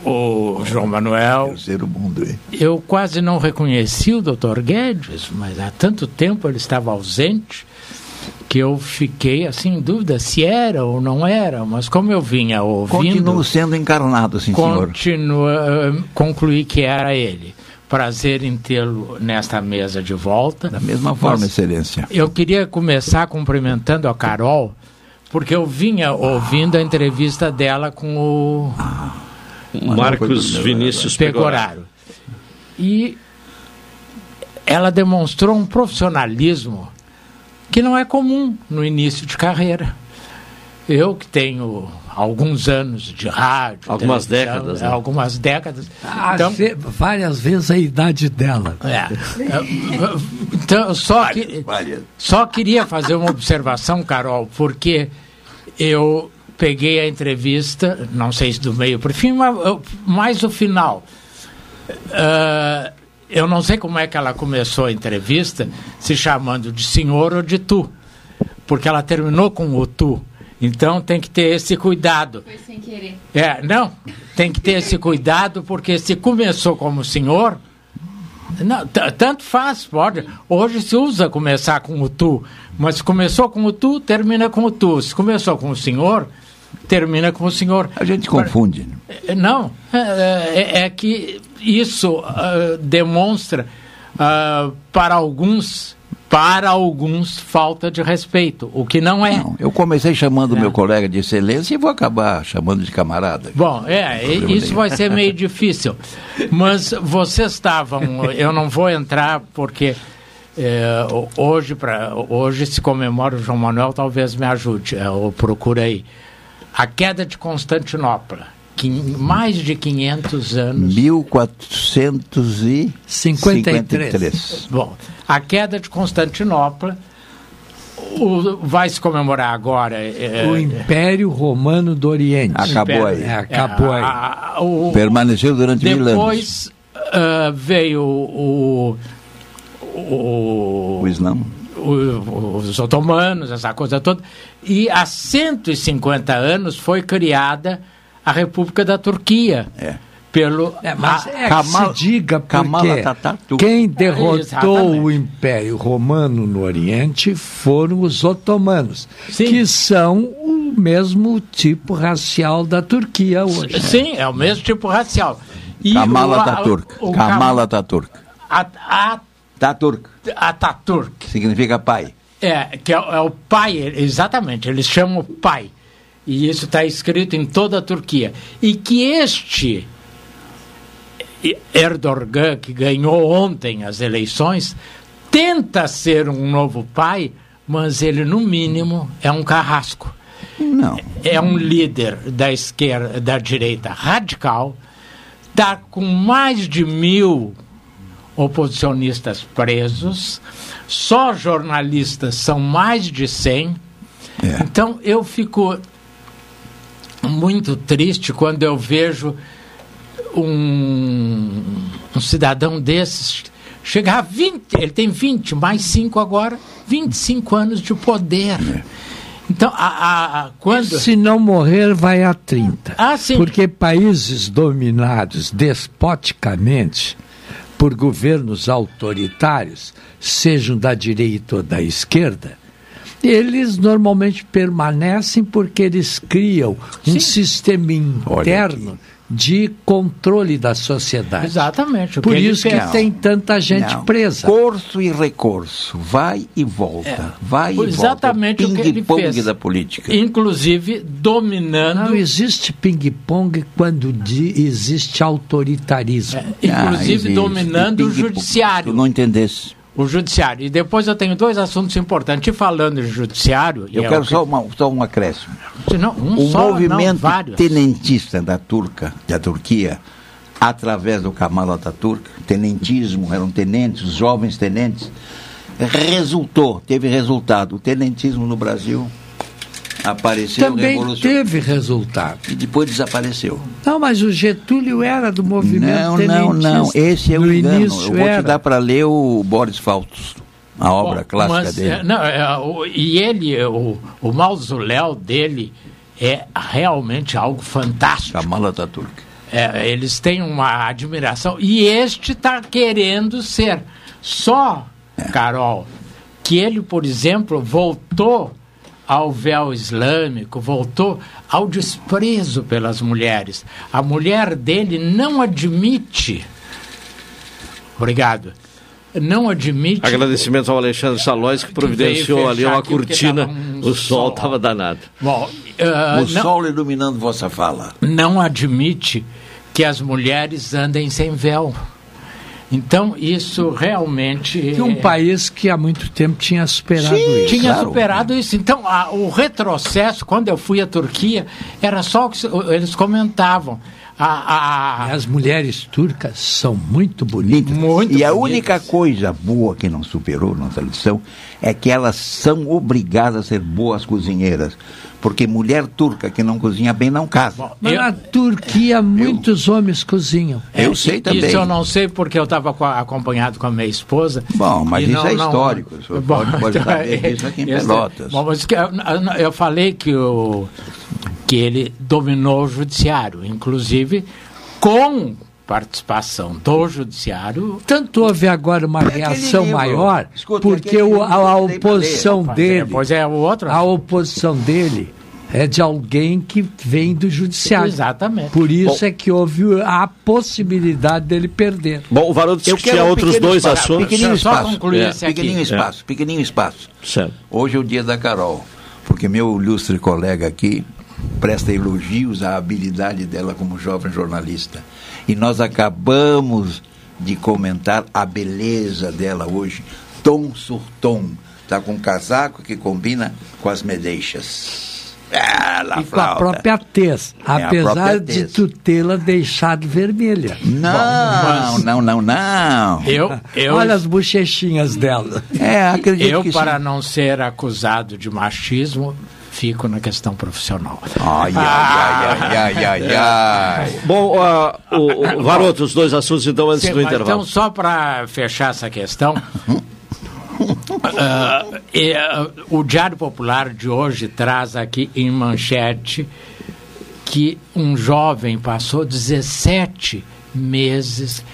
o João Manuel. Terceiro mundo, hein? Eu quase não reconheci o Dr. Guedes, mas há tanto tempo ele estava ausente que eu fiquei assim em dúvida se era ou não era, mas como eu vinha ouvindo, Continuo sendo encarnado, sim, senhor. continua, eh, concluí que era ele. Prazer em tê-lo nesta mesa de volta. Da mesma forma, Mas- excelência. eu queria começar cumprimentando a Carol, porque eu vinha ouvindo a entrevista dela com o Marcos Vinícius Pegoraro. E ela demonstrou um profissionalismo que não é comum no início de carreira. Eu que tenho alguns anos de rádio, Algumas décadas, né? Algumas décadas. Ah, Então, se- várias vezes a idade dela. é. Então, só, que, só queria fazer uma observação, Carol, porque eu peguei a entrevista, não sei se do meio para o fim, mas eu- mais o final. Ah, eu não sei como é que ela começou a entrevista, se chamando de senhor ou de tu, porque ela terminou com o tu. Então tem que ter esse cuidado. Foi sem querer. É, não, tem que ter esse cuidado, porque se começou como senhor, não, tanto faz, pode. Hoje se usa começar com o tu, mas se começou com o tu, termina com o tu. Se começou com o senhor, termina com o senhor. A gente confunde. É, Não, é, é- é que isso ah, demonstra ah, para alguns, para alguns, falta de respeito, o que não é. Eu comecei chamando meu colega de excelência e vou acabar chamando de camarada. Bom, é, isso vai ser meio difícil. Mas vocês estavam, eu não vou entrar porque é, ho- hoje, pra, hoje se comemora o João Manuel, talvez me ajude, é, ou procura aí. A queda de Constantinopla, que mais de 500 anos. 1453. Bom, a queda de Constantinopla o- vai se comemorar agora. é, O Império Romano do Oriente. Acabou aí. É, acabou aí. a- a- o- Permaneceu durante mil anos. Depois ah, veio o, o, O Islã. o- os otomanos, essa coisa toda. E há 150 anos foi criada a República da Turquia. É. Pelo, É, mas a- é Kamal- se diga porque quem derrotou Exatamente. o Império Romano no Oriente foram os otomanos, Sim. que são o mesmo tipo racial da Turquia hoje. Sim, é o mesmo tipo racial. E Kamala Ataturk. o Kamala Ataturk. Ataturk Ataturk. significa pai. É, que é, é o pai, exatamente, eles chamam o pai. E isso está escrito em toda a Turquia. E que este Erdogan, que ganhou ontem as eleições, tenta ser um novo pai, mas ele, no mínimo, é um carrasco. Não. É um líder da esquerda, da direita radical, está com mais de mil oposicionistas presos, só jornalistas são mais de 100. É. Então eu fico muito triste quando eu vejo um, um cidadão desses chegar a 20, ele tem 20, mais 5 agora, 25 anos de poder. Então, a, a- a- quando. Se não morrer, vai a 30. Ah, sim. Porque países dominados despoticamente por governos autoritários, sejam da direita ou da esquerda, eles normalmente permanecem porque eles criam um sistema interno de controle da sociedade. Exatamente. o Por isso que tem tanta gente Não. presa. Corso e recurso, vai e volta, É. vai e Exatamente o volta. que ele Ping-pong fez. da política. Inclusive dominando. Não existe ping-pong quando existe autoritarismo. Ah, inclusive existe. dominando o judiciário. Tu não entendesse. O judiciário. E depois eu tenho dois assuntos importantes. E falando de judiciário. Eu é quero que- só, uma, só um acréscimo. Não, um o só, movimento não, tenentista da Turca, da Turquia, através do Kemal Atatürk, tenentismo, eram tenentes, jovens tenentes, resultou, teve resultado. O tenentismo no Brasil apareceu, Também teve resultado. e depois desapareceu. Não, mas o Getúlio era do movimento Não, não, não. Esse é o engano. início Eu vou era. te dar para ler o Boris Faltos, a obra Bom, clássica mas, dele. é, não, é, o- e ele, o, o mausoléu dele é realmente algo fantástico. Kemal Atatürk. É, eles têm uma admiração. E este está querendo ser. Só, Carol, que ele, por exemplo, voltou ao véu islâmico, voltou ao desprezo pelas mulheres. A mulher dele não admite. Obrigado. Não admite. Agradecimento ao Alexandre Salóis que providenciou ali uma cortina. um o sol estava danado. Bom, ah, o não- sol iluminando vossa fala. não admite que as mulheres andem sem véu. Então, isso realmente. Que um é- país que há muito tempo tinha superado isso. tinha superado isso. Então, a- o retrocesso, quando eu fui à Turquia, era só o que eles comentavam. A, a- E as mulheres turcas são muito bonitas. Muito e a bonitas. única coisa boa que não superou nossa lição é que elas são obrigadas a ser boas cozinheiras. Porque mulher turca que não cozinha bem não casa. Mas na Turquia muitos homens cozinham. Eu sei também. Isso eu não sei porque eu estava acompanhado com a minha esposa. Bom, mas isso é histórico, o senhor pode- pode saber disso aqui em Pelotas. Bom, mas que- eu, eu falei que, o, que ele dominou o judiciário, inclusive com participação do judiciário. Tanto houve agora uma reação livro. maior, Escuta, porque o- a, a oposição dele. Pois é, o outro. A oposição dele é de alguém que vem do judiciário. Exatamente. Por isso Bom. é que houve a possibilidade dele perder. Bom, o Varoto disse que tinha um outros dois espaço, assuntos. Pequenininho Só espaço. concluir É, esse aqui. pequenininho É. espaço, pequenininho espaço. Certo. Hoje é o dia da Carol, porque meu ilustre colega aqui presta elogios à habilidade dela como jovem jornalista. E nós acabamos de comentar a beleza dela hoje, tom sur tom. Está com um casaco que combina com as medeixas. Ela E com a própria tez, É, apesar própria de tez. tu tê-la deixado vermelha. Não, não, não, não. Eu, eu, Olha as bochechinhas dela. É, acredito eu que para sim. não ser acusado de machismo, fico na questão profissional. Ai, ai, ai, ai, ai, ai. Bom, ah, o, o Varoto, os dois assuntos então antes Sim, do mas intervalo. Então, só para fechar essa questão, ah, e, ah, o Diário Popular de hoje traz aqui em manchete que um jovem passou 17 meses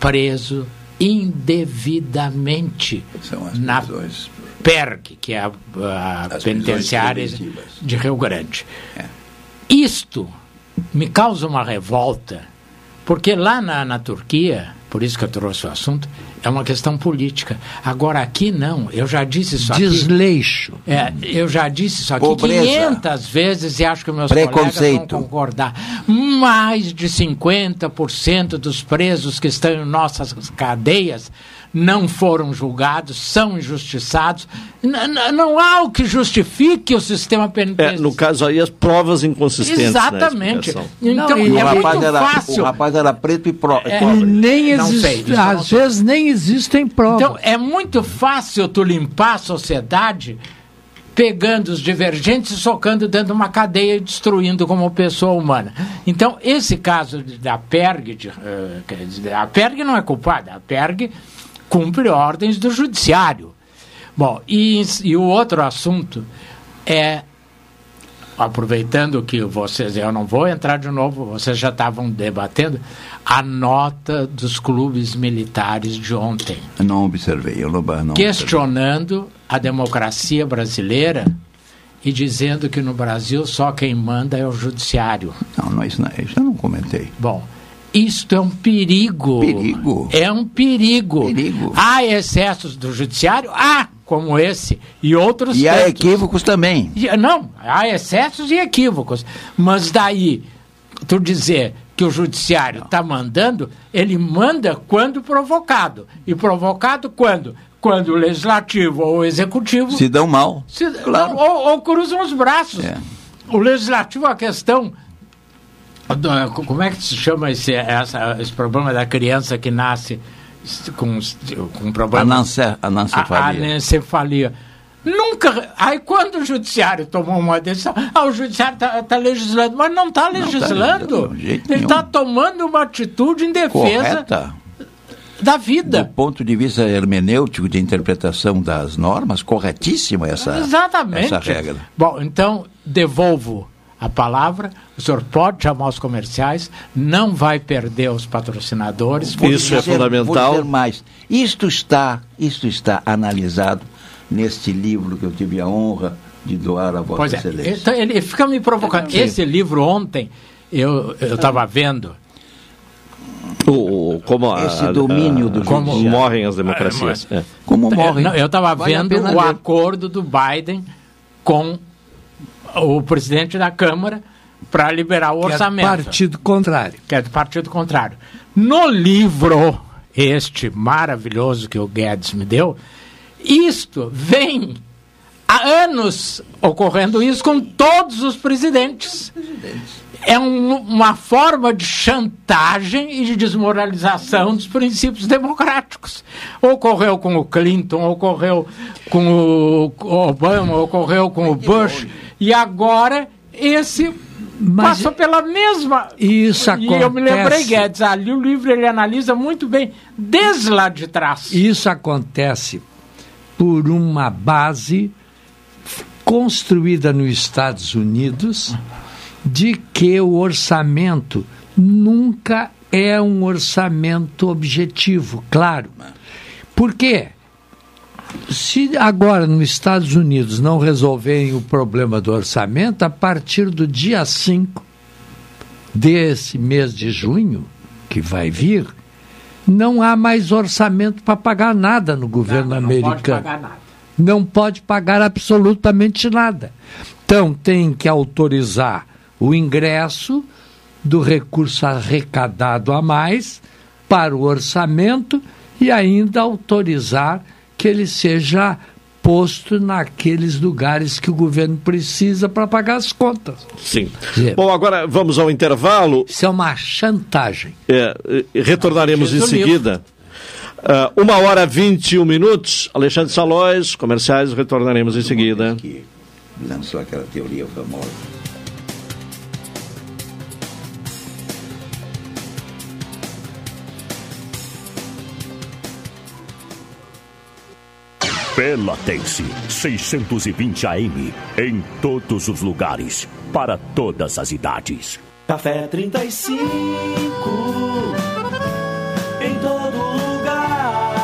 preso indevidamente São as na prisões. PERG, que é a, a penitenciária de Rio Grande. É. Isto me causa uma revolta, porque lá na, na Turquia, por isso que eu trouxe o assunto, é uma questão política. Agora aqui não, eu já disse isso aqui. Desleixo. É, eu já disse isso aqui Pobreza. 500 vezes e acho que meus colegas vão concordar. Mais de 50% dos presos que estão em nossas cadeias não foram julgados, são injustiçados. N- n- não há o que justifique o sistema É, penitenciário. no caso aí, as provas inconsistentes. na Exatamente. explicação. Então Não, o é rapaz, muito era, fácil. o rapaz era preto e pro, É. E pobre. nem Não existe, não às vezes nem existem provas. Então, é muito fácil tu limpar a sociedade pegando os divergentes e socando dentro de uma cadeia e destruindo como pessoa humana. Então, esse caso da PERG, de, quer dizer, a PERG não é culpada, a PERG cumpre ordens do judiciário. Bom, e, e o outro assunto é aproveitando que vocês, eu não vou entrar de novo, vocês já estavam debatendo, a nota dos clubes militares de ontem. Não observei, eu não, não questionando a democracia brasileira e dizendo que no Brasil só quem manda é o judiciário. Não, não, isso, não, isso eu não comentei. Bom, isto é um perigo. Perigo? É um perigo. Perigo. Há excessos do judiciário? Há, como esse. E outros E há tantos. equívocos também. E- Não, há excessos e equívocos. Mas daí, tu dizer que o judiciário está mandando, ele manda quando provocado. E provocado quando? Quando o legislativo ou o executivo Se dão mal. se- não, ou, ou cruzam os braços. É. O legislativo, a questão. Como é que se chama esse, essa- esse problema da criança que nasce com, com problema? Anance- anencefalia. A- anencefalia. Nunca. Aí quando o judiciário tomou uma decisão, ah, o judiciário está legislando, mas não está legislando. de jeito Ele está tomando uma atitude em defesa Correta. da vida. Do ponto de vista hermenêutico de interpretação das normas, corretíssima essa, Exatamente. essa regra. Bom, então devolvo a palavra. O senhor pode chamar os comerciais, não vai perder os patrocinadores. Vou Isso é dizer- fundamental. Vou dizer mais. Isto está, isto está analisado neste livro que eu tive a honra de doar a Vossa Pois é, Excelência. então ele fica me provocando. Sim. Esse livro ontem eu estava vendo. O, como a- Esse domínio do como judiciário. morrem as democracias. É. Como morrem. Eu estava vendo o acordo do Biden com o presidente da Câmara para liberar o Que é do orçamento. partido contrário. que é do partido contrário. No livro, este maravilhoso que o Guedes me deu, isto vem há anos ocorrendo isso com todos os presidentes. É um- uma forma de chantagem e de desmoralização dos princípios democráticos. Ocorreu com o Clinton, ocorreu com o Obama, ocorreu com o Bush, e agora esse Mas passou pela mesma. Isso E eu me lembrei, acontece- Guedes, ali o livro ele analisa muito bem, desde lá de trás. Isso acontece por uma base construída nos Estados Unidos de que o orçamento nunca é um orçamento objetivo, claro. Por quê? Se agora nos Estados Unidos não resolverem o problema do orçamento, a partir do dia 5 desse mês de junho, que vai vir, não há mais orçamento para pagar nada no governo Não pode americano. pagar nada. Não pode pagar absolutamente nada. Então tem que autorizar o ingresso do recurso arrecadado a mais para o orçamento e ainda autorizar que ele seja posto naqueles lugares que o governo precisa para pagar as contas. Sim. É. Bom, agora vamos ao intervalo. Isso é uma chantagem. É, e retornaremos em o livro. seguida. Ah, uma hora vinte e um minutos. Alexandre Salóis, comerciais, retornaremos em seguida. Que lançou aquela teoria famosa. Pelotense, 620 AM, em todos os lugares, para todas as idades. Café 35 em todo lugar.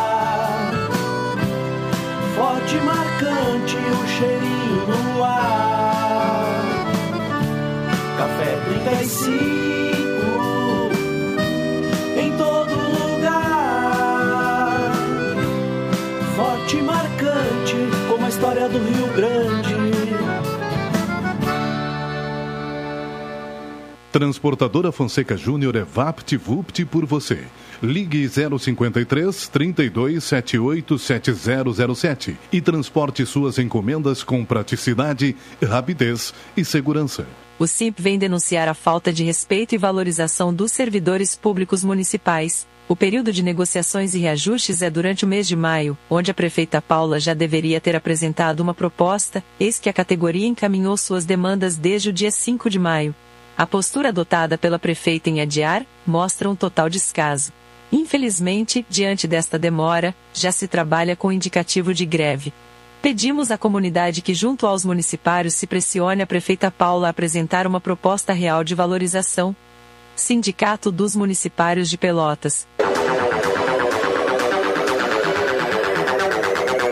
Forte marcante o cheirinho no ar. Café 35 Transportadora Fonseca Júnior é VaptVupt por você. Ligue 053 32 78 7007 e transporte suas encomendas com praticidade, rapidez e segurança. O SIMP vem denunciar a falta de respeito e valorização dos servidores públicos municipais. O período de negociações e reajustes é durante o mês de maio, onde a prefeita Paula já deveria ter apresentado uma proposta, eis que a categoria encaminhou suas demandas desde o dia 5 de maio. A postura adotada pela prefeita em adiar mostra um total descaso. Infelizmente, diante desta demora, já se trabalha com indicativo de greve. Pedimos à comunidade que, junto aos municipários, se pressione a prefeita Paula a apresentar uma proposta real de valorização. Sindicato dos Municipários de Pelotas.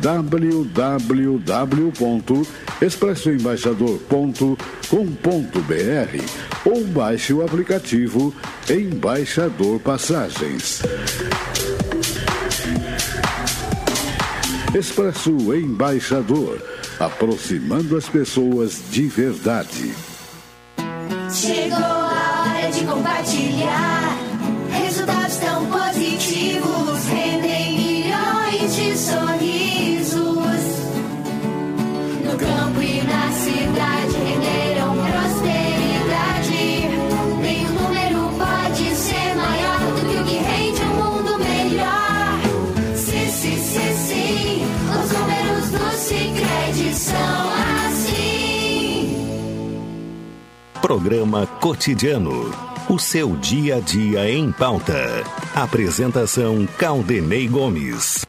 www.expressoembaixador.com.br ou baixe o aplicativo Embaixador Passagens. Expresso Embaixador, aproximando as pessoas de verdade. Chegou a hora de compartilhar. Programa Cotidiano. O seu dia a dia em pauta. Apresentação Caldenei Gomes.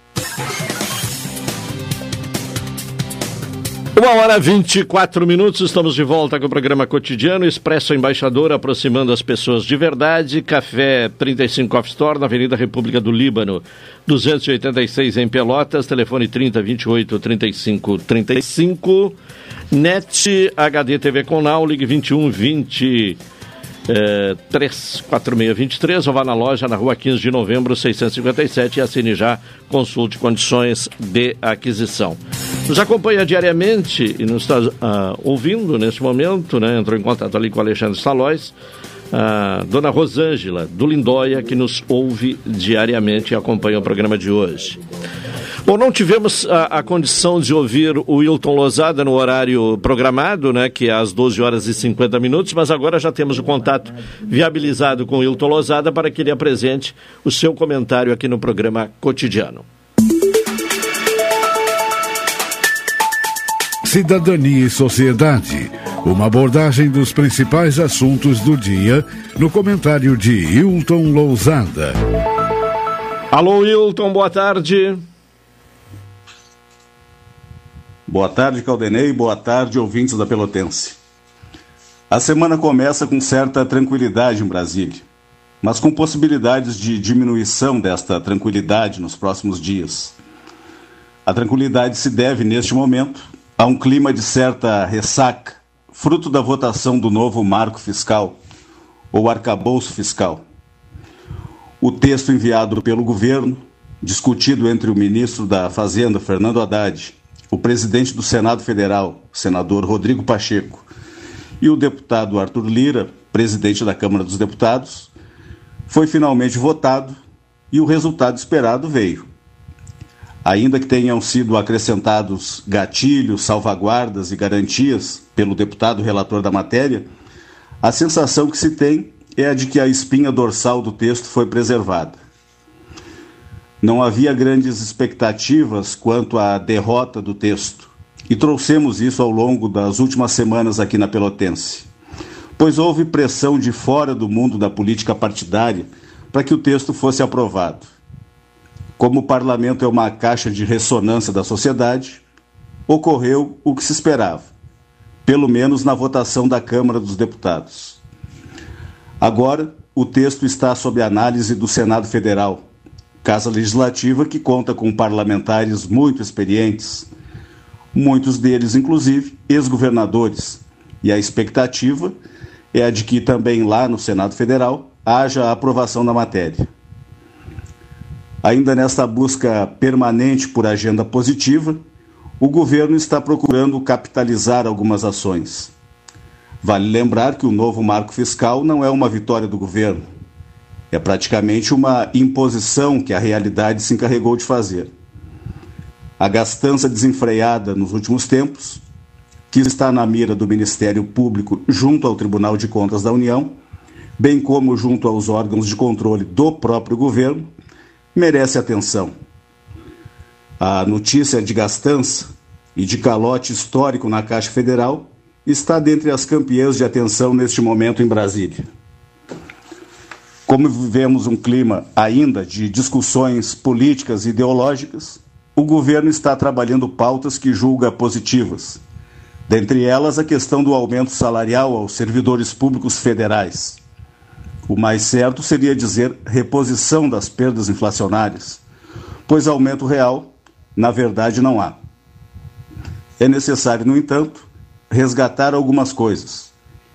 Uma hora 24 minutos, estamos de volta com o programa cotidiano Expresso Embaixador, aproximando as pessoas de verdade. Café 35 Off Store, na Avenida República do Líbano, 286 em Pelotas, telefone 30 28 35 35. NET HD TV Conal, ligue 21 20 é, 34623 ou vá na loja na rua 15 de novembro 657 e assine já, consulte condições de aquisição. Nos acompanha diariamente e nos está ah, ouvindo neste momento, né? entrou em contato ali com o Alexandre Salóis, a dona Rosângela do Lindóia, que nos ouve diariamente e acompanha o programa de hoje. Bom, não tivemos a, a, condição de ouvir o Wilton Lozada no horário programado, né, que é às 12 horas e 50 minutos, mas agora já temos o contato viabilizado com o Wilton Lozada para que ele apresente o seu comentário aqui no programa cotidiano. Cidadania e Sociedade. Uma abordagem dos principais assuntos do dia no comentário de Hilton Lousada. Alô, Hilton, boa tarde. Boa tarde, Caldenei. Boa tarde, ouvintes da Pelotense. A semana começa com certa tranquilidade em Brasília, mas com possibilidades de diminuição desta tranquilidade nos próximos dias. A tranquilidade se deve, neste momento, a um clima de certa ressaca, fruto da votação do novo marco fiscal, ou arcabouço fiscal. O texto enviado pelo governo, discutido entre o ministro da Fazenda, Fernando Haddad, o presidente do Senado Federal, senador Rodrigo Pacheco, e o deputado Arthur Lira, presidente da Câmara dos Deputados, foi finalmente votado e o resultado esperado veio. Ainda que tenham sido acrescentados gatilhos, salvaguardas e garantias pelo deputado relator da matéria, a sensação que se tem é a de que a espinha dorsal do texto foi preservada. Não havia grandes expectativas quanto à derrota do texto, e trouxemos isso ao longo das últimas semanas aqui na Pelotense, pois houve pressão de fora do mundo da política partidária para que o texto fosse aprovado. Como o parlamento é uma caixa de ressonância da sociedade, ocorreu o que se esperava, pelo menos na votação da Câmara dos Deputados. Agora, o texto está sob análise do Senado Federal Casa Legislativa que conta com parlamentares muito experientes, muitos deles, inclusive, ex-governadores, e a expectativa é a de que também lá no Senado Federal haja a aprovação da matéria. Ainda nesta busca permanente por agenda positiva, o governo está procurando capitalizar algumas ações. Vale lembrar que o novo marco fiscal não é uma vitória do governo é praticamente uma imposição que a realidade se encarregou de fazer. A gastança desenfreada nos últimos tempos, que está na mira do Ministério Público junto ao Tribunal de Contas da União, bem como junto aos órgãos de controle do próprio governo, merece atenção. A notícia de gastança e de calote histórico na Caixa Federal está dentre as campeãs de atenção neste momento em Brasília. Como vivemos um clima ainda de discussões políticas e ideológicas, o governo está trabalhando pautas que julga positivas, dentre elas a questão do aumento salarial aos servidores públicos federais. O mais certo seria dizer reposição das perdas inflacionárias, pois aumento real, na verdade, não há. É necessário, no entanto, resgatar algumas coisas,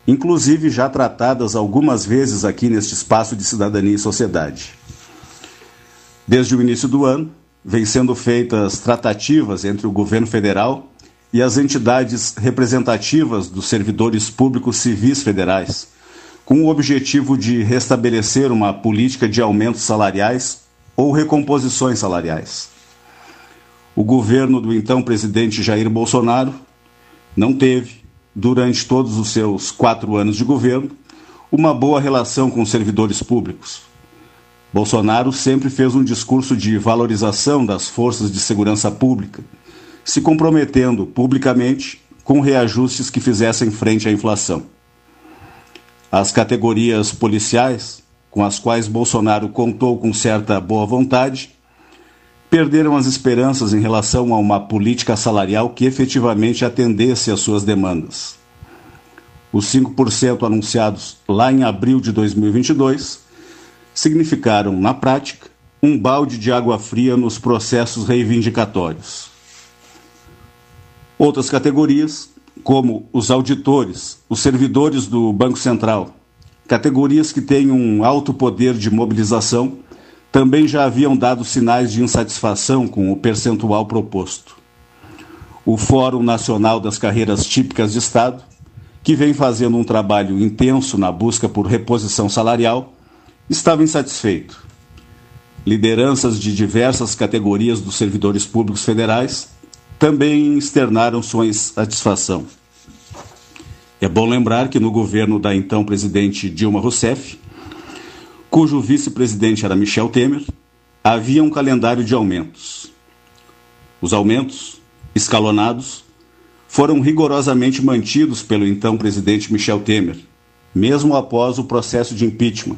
inclusive já tratadas algumas vezes aqui neste espaço de cidadania e sociedade. Desde o início do ano, vem sendo feitas tratativas entre o governo federal e as entidades representativas dos servidores públicos civis federais, com o objetivo de restabelecer uma política de aumentos salariais ou recomposições salariais. O governo do então presidente Jair Bolsonaro não teve, durante todos os seus quatro anos de governo, uma boa relação com os servidores públicos. Bolsonaro sempre fez um discurso de valorização das forças de segurança pública, se comprometendo publicamente com reajustes que fizessem frente à inflação. As categorias policiais, com as quais Bolsonaro contou com certa boa vontade, perderam as esperanças em relação a uma política salarial que efetivamente atendesse às suas demandas. Os 5% anunciados lá em abril de 2022 significaram, na prática, um balde de água fria nos processos reivindicatórios. Outras categorias, como os auditores, os servidores do Banco Central, categorias que têm um alto poder de mobilização, também já haviam dado sinais de insatisfação com o percentual proposto. O Fórum Nacional das Carreiras Típicas de Estado, que vem fazendo um trabalho intenso na busca por reposição salarial, estava insatisfeito. Lideranças de diversas categorias dos servidores públicos federais também externaram sua insatisfação. É bom lembrar que no governo da então presidente Dilma Rousseff, cujo vice-presidente era Michel Temer, havia um calendário de aumentos. Os aumentos, escalonados, foram rigorosamente mantidos pelo então presidente Michel Temer, mesmo após o processo de impeachment.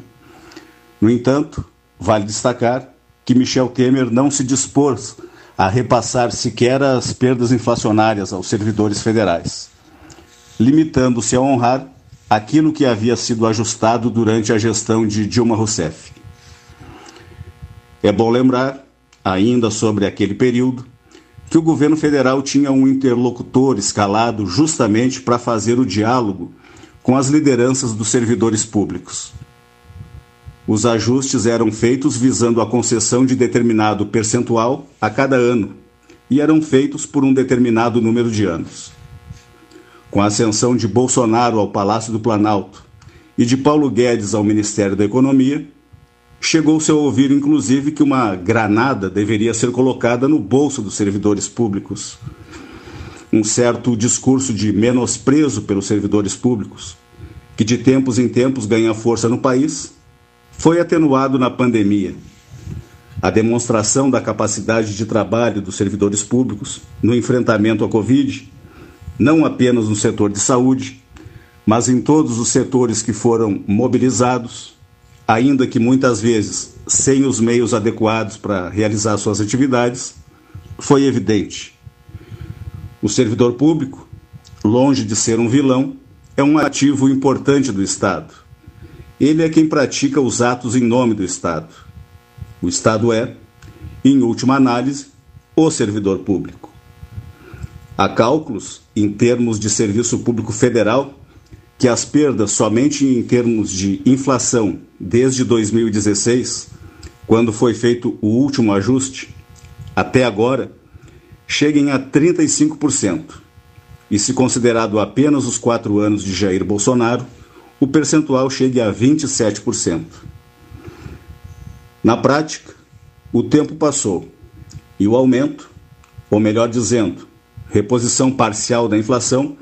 No entanto, vale destacar que Michel Temer não se dispôs a repassar sequer as perdas inflacionárias aos servidores federais, limitando-se a honrar aquilo que havia sido ajustado durante a gestão de Dilma Rousseff. É bom lembrar, ainda sobre aquele período, que o governo federal tinha um interlocutor escalado justamente para fazer o diálogo com as lideranças dos servidores públicos. Os ajustes eram feitos visando a concessão de determinado percentual a cada ano e eram feitos por um determinado número de anos. Com a ascensão de Bolsonaro ao Palácio do Planalto e de Paulo Guedes ao Ministério da Economia, chegou-se a ouvir, inclusive, que uma granada deveria ser colocada no bolso dos servidores públicos. Um certo discurso de menosprezo pelos servidores públicos, que de tempos em tempos ganha força no país, foi atenuado na pandemia. A demonstração da capacidade de trabalho dos servidores públicos no enfrentamento à Covid não apenas no setor de saúde, mas em todos os setores que foram mobilizados, ainda que muitas vezes sem os meios adequados para realizar suas atividades, foi evidente. O servidor público, longe de ser um vilão, é um ativo importante do Estado. Ele é quem pratica os atos em nome do Estado. O Estado é, em última análise, o servidor público. Há cálculos, em termos de serviço público federal, que as perdas somente em termos de inflação desde 2016, quando foi feito o último ajuste, até agora, cheguem a 35%. E se considerado apenas os quatro anos de Jair Bolsonaro, o percentual chegue a 27%. Na prática, o tempo passou e o aumento, ou melhor dizendo, reposição parcial da inflação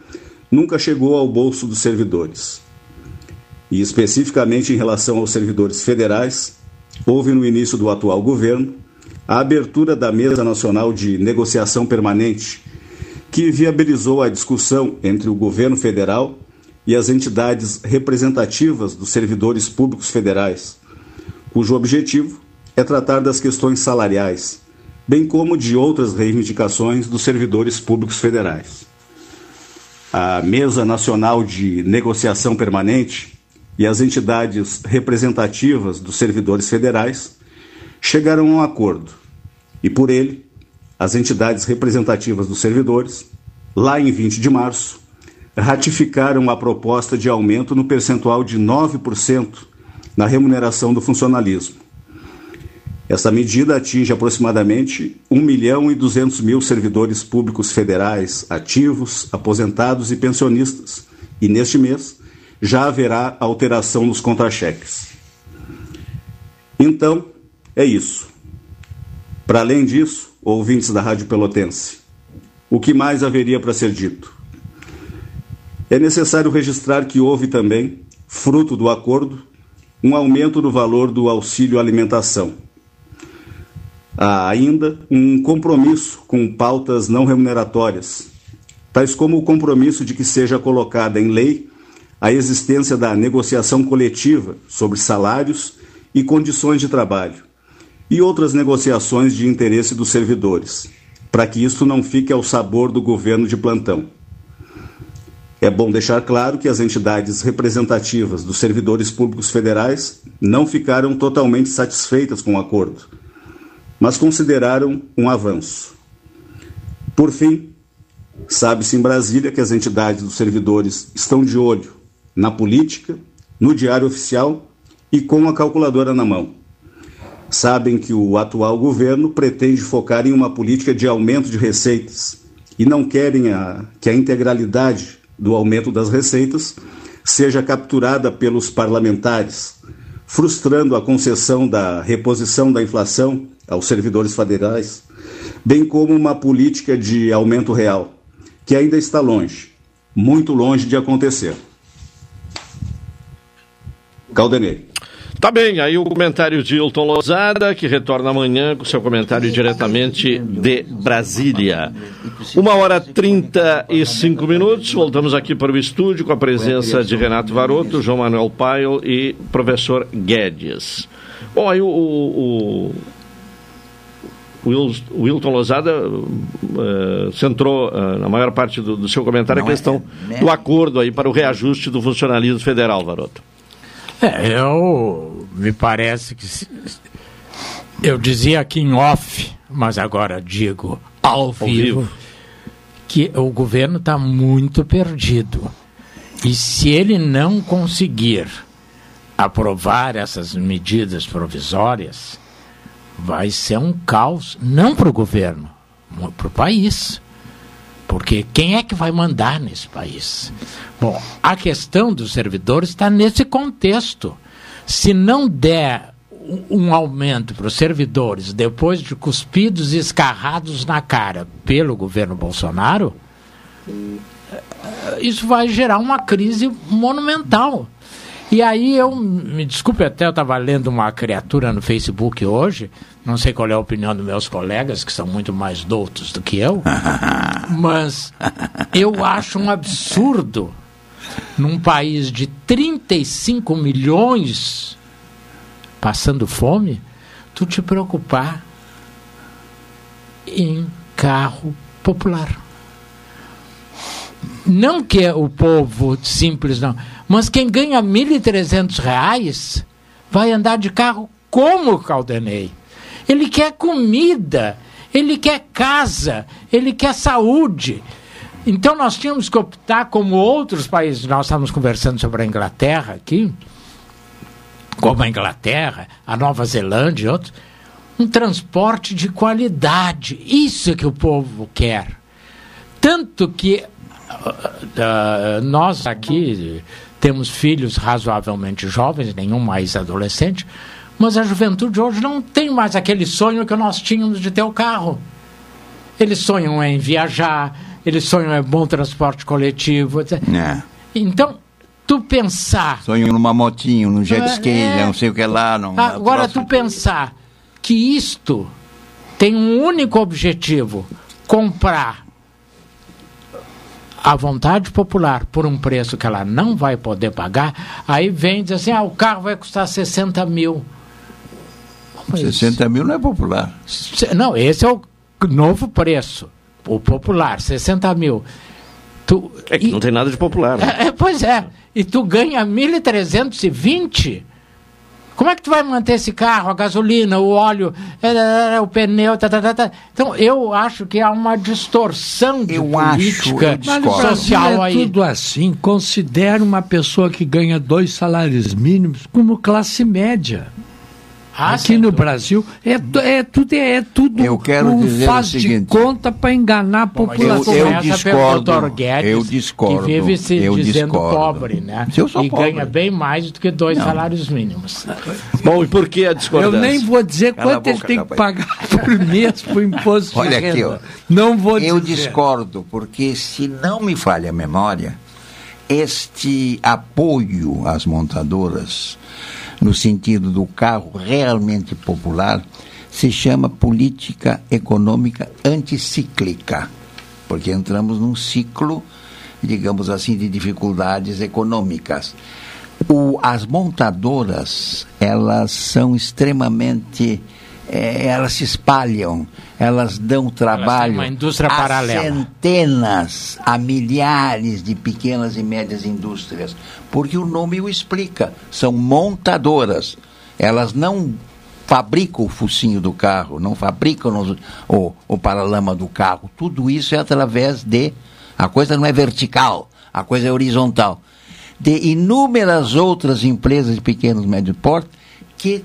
nunca chegou ao bolso dos servidores. E especificamente em relação aos servidores federais, houve no início do atual governo a abertura da Mesa Nacional de Negociação Permanente, que viabilizou a discussão entre o governo federal e as entidades representativas dos servidores públicos federais, cujo objetivo é tratar das questões salariais, bem como de outras reivindicações dos servidores públicos federais. A Mesa Nacional de Negociação Permanente e as entidades representativas dos servidores federais chegaram a um acordo e, por ele, as entidades representativas dos servidores, lá em 20 de março, ratificaram a proposta de aumento no percentual de 9% na remuneração do funcionalismo. Essa medida atinge aproximadamente 1 milhão e 200 mil servidores públicos federais ativos, aposentados e pensionistas, e neste mês já haverá alteração nos contra-cheques. Então, é isso. Para além disso, ouvintes da Rádio Pelotense, o que mais haveria para ser dito? É necessário registrar que houve também, fruto do acordo, um aumento do valor do auxílio alimentação. Há ainda um compromisso com pautas não remuneratórias, tais como o compromisso de que seja colocada em lei a existência da negociação coletiva sobre salários e condições de trabalho, e outras negociações de interesse dos servidores, para que isto não fique ao sabor do governo de plantão. É bom deixar claro que as entidades representativas dos servidores públicos federais não ficaram totalmente satisfeitas com o acordo, mas consideraram um avanço. Por fim, sabe-se em Brasília que as entidades dos servidores estão de olho na política, no diário oficial e com a calculadora na mão. Sabem que o atual governo pretende focar em uma política de aumento de receitas e não querem a, que a integralidade do aumento das receitas seja capturada pelos parlamentares, frustrando a concessão da reposição da inflação aos servidores federais, bem como uma política de aumento real, que ainda está longe, muito longe de acontecer. Caldenei. Tá bem, aí o comentário de Hilton Lozada, que retorna amanhã com seu comentário diretamente de Brasília. Uma hora trinta e cinco minutos, voltamos aqui para o estúdio com a presença de Renato Varoto, João Manuel Paio e professor Guedes. Bom, aí o, o, o Wilton Lozada uh, centrou uh, na maior parte do, do seu comentário Não a questão é, do acordo aí para o reajuste do funcionalismo federal, Varoto. É, eu me parece que eu dizia aqui em off, mas agora digo ao vivo, vivo. que o governo está muito perdido. E se ele não conseguir aprovar essas medidas provisórias, vai ser um caos, não para o governo, para o país. Porque quem é que vai mandar nesse país? Bom, a questão dos servidores está nesse contexto. Se não der um aumento para os servidores depois de cuspidos e escarrados na cara pelo governo Bolsonaro, isso vai gerar uma crise monumental. E aí eu, me desculpe até, eu estava lendo uma criatura no Facebook hoje, não sei qual é a opinião dos meus colegas, que são muito mais doutos do que eu, mas eu acho um absurdo, num país de 35 milhões passando fome, tu te preocupar em carro popular. Não que o povo simples não mas quem ganha R$ 1.300 vai andar de carro como o Caldenei. Ele quer comida, ele quer casa, ele quer saúde. Então nós tínhamos que optar como outros países. Nós estávamos conversando sobre a Inglaterra aqui, como a Inglaterra, a Nova Zelândia e outros, um transporte de qualidade. Isso é que o povo quer. Tanto que uh, nós aqui temos filhos razoavelmente jovens, nenhum mais adolescente, mas a juventude hoje não tem mais aquele sonho que nós tínhamos de ter o carro. Eles sonham em viajar, eles sonham é bom transporte coletivo. É. Então, tu pensar. Sonho numa motinho, num jet É, ski, é. não sei o que lá. Num, Agora, tu pensar que isto tem um único objetivo: comprar a vontade popular por um preço que ela não vai poder pagar, aí vem e diz assim: ah, o carro vai custar 60 mil. Mas- 60 mil não é popular. Não, esse é o novo preço. O popular, 60 mil. Tu, É que não tem nada de popular. né? é, é, pois é. E tu ganha 1.320. Como é que tu vai manter esse carro, a gasolina, o óleo, é, é, é, o pneu, tá, tá, tá, tá. Então, eu acho que há uma distorção de política social Mas é aí. tudo assim. Considera uma pessoa que ganha dois salários mínimos como classe média. Ah, Aqui no Brasil é, é tudo é, tudo Eu quero um dizer o faz de seguinte. conta para enganar a população. eu pelo discordo. Guedes, eu discordo, que vive se eu dizendo discordo. pobre, né? Se eu sou e pobre. ganha bem mais do que dois salários mínimos. Bom, e por que a Eu discordância? nem vou dizer Cala quanto ele boca, tem que pagar por mês por imposto Olha de aqui, renda. ó. Não vou Eu dizer. discordo, porque se não me falha a memória, este apoio às montadoras, no sentido do carro realmente popular, se chama política econômica anticíclica, porque entramos num ciclo, digamos assim, de dificuldades econômicas. O- as montadoras, elas são extremamente. Eh, elas se espalham, elas dão trabalho uma indústria a paralela. centenas, a milhares de pequenas e médias indústrias, porque o nome o explica, são montadoras. Elas não fabricam o focinho do carro, não fabricam os- o, o paralama do carro. Tudo isso é através de. A coisa não é vertical, a coisa é horizontal. De inúmeras outras empresas de pequeno e médio porte que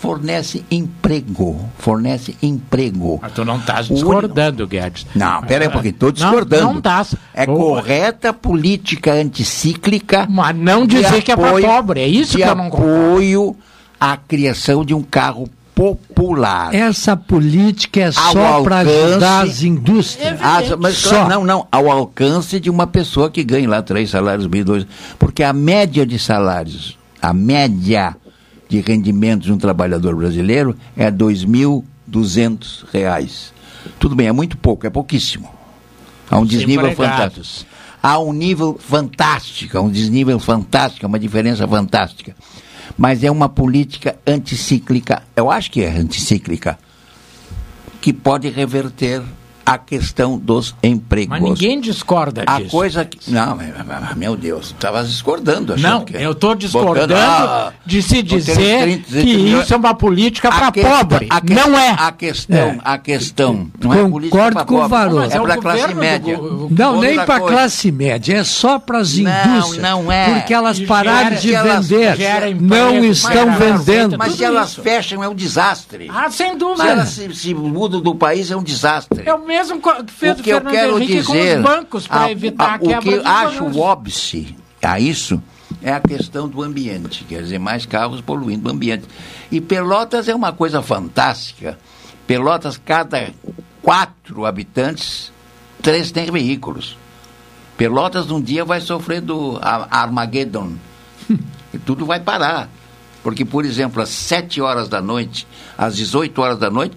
fornecem emprego. Fornece emprego. Mas tu não estás discordando, Guedes. Não, pera aí um pouquinho, estou Não, discordando. Não estás. É correta política anticíclica. Mas não dizer que é para apoio- pobre, é isso que eu não apoio à criação de um carro popular. Essa política é só para ajudar as indústrias. Ah, mas Só. claro, não, não, ao alcance de uma pessoa que ganha lá três salários mil, dois, porque a média de salários, a média de rendimentos de um trabalhador brasileiro é 2.200 reais. Tudo bem, é muito pouco, é pouquíssimo. Há um desnível empregados. fantástico. Há um nível fantástico, há um desnível fantástico, uma diferença fantástica. Mas é uma política anticíclica, eu acho que é anticíclica, que pode reverter a questão dos empregos. Mas ninguém discorda A disso. coisa que. Não, mas- mas- meu Deus, estavas discordando. Não, que- eu estou discordando Botando- ah, de se dizer 30, que 30 milhões- isso é uma política A para pobre. a que- Não é. A questão, É. a questão não é política Concordo pra com o pobre, Varone. Mas É é para a classe do média. go- Não, nem para a classe média, é só para as Não, indústrias. não é. Porque elas E pararam gera- de elas vender. gera Não emprego, estão mas- vendendo. Mas se elas isso. fecham, é um desastre. Ah, sem Se dúvida. elas se, se mudam do país, é um desastre. É o mesmo co- que fez o o, que eu Fernando quero Henrique com dizer, os bancos para evitar a- a quebra o que dos acho o óbice a isso é a questão do ambiente, quer dizer, mais carros poluindo o ambiente. E Pelotas é uma coisa fantástica. Pelotas, cada quatro habitantes, três têm veículos. Pelotas num dia vai sofrer do Armageddon. e tudo vai parar. Porque, por exemplo, às 7 horas da noite, às 18 horas da noite,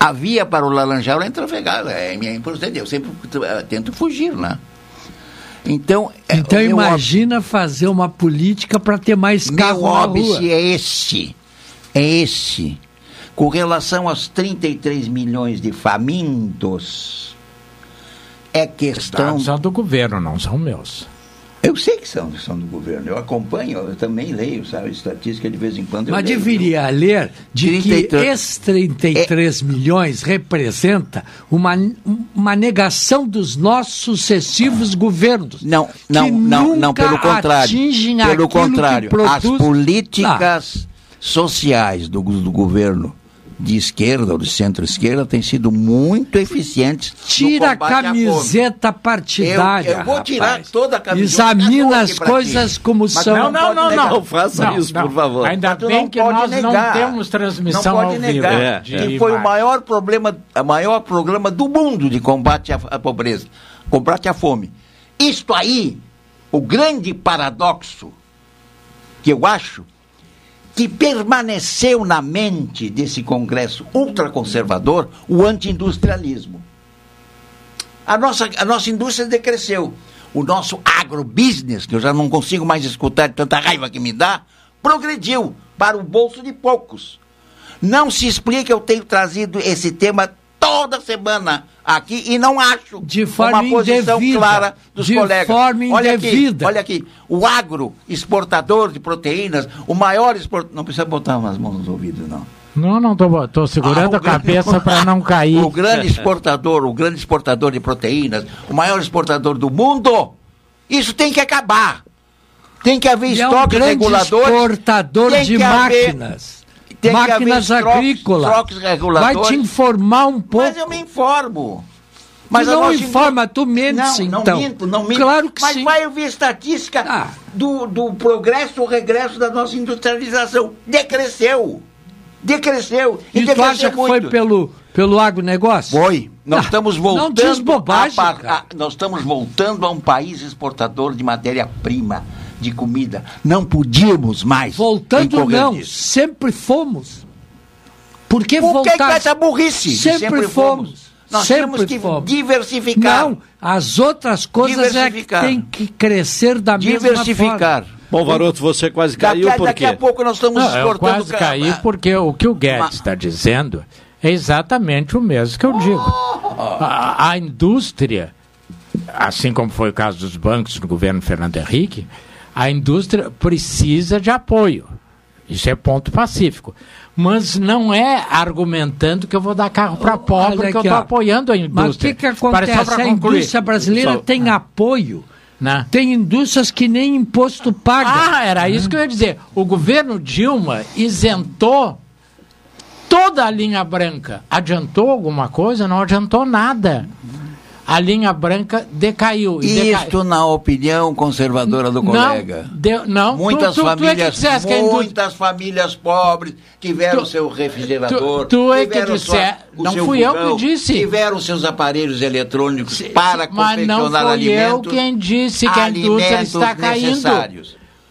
a via para o Laranjal é trafegada, é minha imprudência. Eu sempre eh, tento fugir, né? Então, é, Então imagina fazer uma política para ter mais carro meu na óbice rua. é esse. É esse. Com relação aos 33 milhões de famintos, é questão. São do governo, não são meus. Eu sei que são, são do governo. Eu acompanho, eu também leio, sabe? Estatística de vez em quando. eu Mas leio. deveria ler de 33 que esses 33 milhões representa uma, uma negação dos nossos sucessivos governos. Não, não, que não, não, pelo contrário. atingem Pelo contrário, as produz- políticas sociais do, do governo de esquerda ou de centro-esquerda têm sido muito eficientes. Tira a camiseta partidária. Eu, eu vou tirar rapaz. toda a camiseta. Examina as coisas ti. como Mas são. Não, não, não, negar. não. faça Não, isso, não. por favor. Ainda Tu bem não que nós negar. não temos transmissão não pode ao vivo. negar É, de que foi o maior problema, o maior programa do mundo de combate à, à pobreza, combate à fome. Isto aí, o grande paradoxo que eu acho que permaneceu na mente desse Congresso ultraconservador o anti-industrialismo. A nossa, a nossa indústria decresceu. O nosso agrobusiness, que eu já não consigo mais escutar de tanta raiva que me dá, progrediu para o bolso de poucos. Não se explica, eu tenho trazido esse tema toda semana aqui e não acho De forma uma posição indevida. clara dos De colegas. forma olha aqui, indevida. olha aqui, o agro exportador de proteínas, o maior exportador, não precisa botar as mãos nos ouvidos não. Não, não, tô segurando Ah, a grande- cabeça para não cair. O grande exportador, o grande exportador de proteínas, o maior exportador do mundo. Isso tem que acabar. Tem que haver E é um estoques reguladores. exportador de que haver- máquinas. tem que haver máquinas agrícolas. Vai reguladores. te informar um pouco. Mas eu me informo. Mas não informa, tu mentes não, então. Não minto, não minto. Claro que Mas sim. vai ouvir estatística do, do progresso ou regresso da nossa industrialização. Decresceu. Decresceu. E tu decresceu acha que foi muito. pelo, pelo agronegócio? Foi. Nós Ah, estamos não voltando. diz bobagem, a a- nós estamos voltando a um país exportador de matéria-prima, de comida. Não podíamos mais. Voltando não, nisso. sempre fomos. Por que Por que voltar? que essa burrice? de Sempre, fomos. Nós sempre temos que fomos. diversificar. Não, as outras coisas é que Diversificar. tem que crescer da mesma Diversificar. forma. Bom, Varoto, você quase Daqui, caiu a- por daqui a pouco nós estamos Não, eu exportando quase ca- caí porque o que o Guedes está dizendo é exatamente o mesmo que eu digo. A, a indústria, assim como foi o caso dos bancos no governo Fernando Henrique, a indústria precisa de apoio. Isso é ponto pacífico. Mas não é argumentando que eu vou dar carro para pobre, Olha que eu aqui, estou apoiando a indústria. Mas o que, que acontece? A indústria brasileira Só- tem apoio. Né? Tem indústrias que nem imposto paga. Ah, era isso que eu ia dizer. O governo Dilma isentou toda a linha branca. Adiantou alguma coisa? Não adiantou nada. A linha branca decaiu. E Isto na opinião conservadora do Não, colega. deu- não, Muitas tu- tu- tu é que famílias, indústria- muitas famílias pobres tiveram seu refrigerador. tu- é que disse- o não seu fui eu que disse. Tiveram seus aparelhos eletrônicos para Mas não confeccionar foi eu alimentos. quem disse que a indústria está caindo.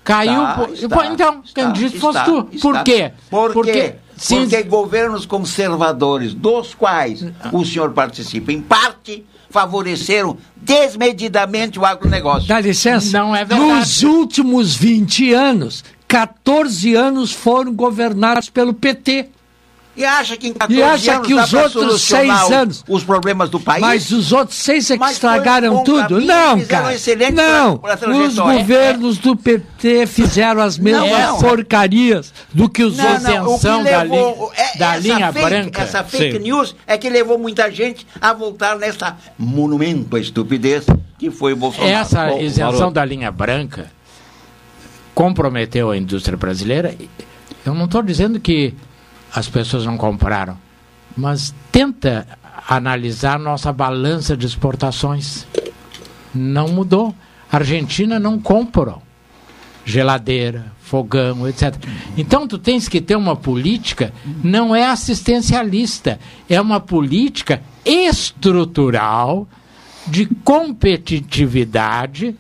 Caiu. Está, por- está, então, está, quem disse fosse tu. Por quê? Por Porque quê? se- Porque governos conservadores, dos quais o senhor participa, em parte, favoreceram desmedidamente o agronegócio. Dá licença? Não é verdade. Nos últimos 20 anos, 14 anos foram governados pelo PT. E acha que em 14 E acha anos que os outros seis anos- os problemas do país? Mas os outros seis é que Mas foi um estragaram tudo? caminho, Não, cara. excelente Não. pra- pra Os governos do PT fizeram as mesmas não. porcarias do que os Não, outros. não, o que Isenção da levou, linha- é, da linha fake, branca. Essa fake Sim. news é que levou muita gente a voltar nessa monumento à estupidez que foi o Bolsonaro. Essa Bom, isenção Maroto. da linha branca comprometeu a indústria brasileira. Eu não estou dizendo que as pessoas não compraram, mas tenta analisar nossa balança de exportações. Não mudou. A Argentina não comprou geladeira, fogão, etc. Então tu tens que ter uma política não é assistencialista, é uma política estrutural de competitividade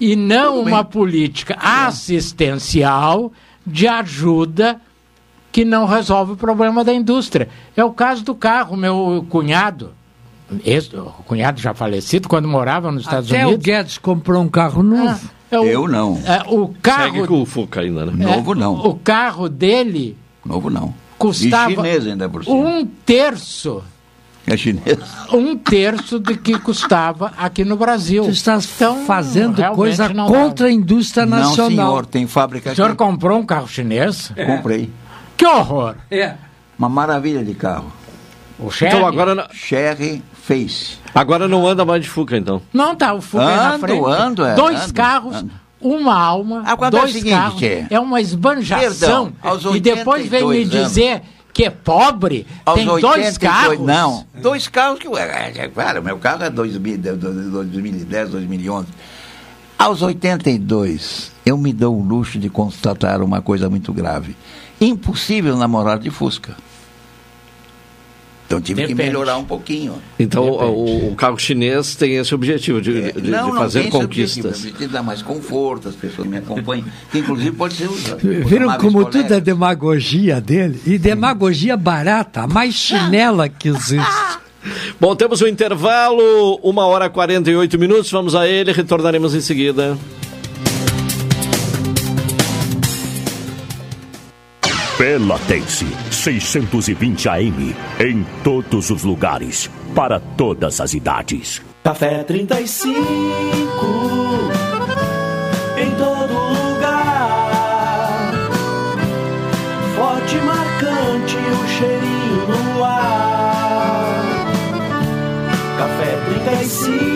e não uma política assistencial de ajuda que não resolve o problema da indústria. É o caso do carro, meu cunhado, esse, o cunhado já falecido, quando morava nos Estados Até o Unidos. Guedes comprou um carro novo. é o- Eu não. é, o carro Segue com o Fuca ainda, né? Novo não. o carro dele Novo não. custava E chinês ainda por cima. um terço, É chinês. um terço do que custava aqui no Brasil. Tu estás Então, fazendo coisa não contra a indústria Não, nacional. senhor, tem fábrica O aqui. senhor comprou um carro chinês? Comprei. Que horror! É. Uma maravilha de carro. O chefe? Então agora, Sherry Face. agora não anda mais de Fuca, então. Não, tá, o Fuca aí na Ando, frente. ando, é, dois ando, carros, ando. uma alma, Agora é o dois seguinte, carros. É uma esbanjação. Perdão, aos e depois vem me 82 anos. dizer que é pobre, Aos tem dois 82 carros. Não, dois carros que. É, é, claro, meu carro é 2000, 2010, 2011. Aos 82, eu me dou o luxo de constatar uma coisa muito grave. Impossível namorar de Fusca. Então tive que Depende. melhorar um pouquinho. Então o, o carro chinês tem esse objetivo de, de- de não, não fazer tem esse conquistas. objetivo, objetivo de dar mais conforto, as pessoas me acompanham, que inclusive pode ser usado. Viram como tudo é demagogia dele? E demagogia barata, a mais chinela que existe. Bom, temos um intervalo, uma hora e 48 minutos, vamos a ele, retornaremos em seguida. Pelotense, 620 AM, em todos os lugares, para todas as idades. Café 35 em todo lugar. Forte marcante o cheirinho no ar. Café 35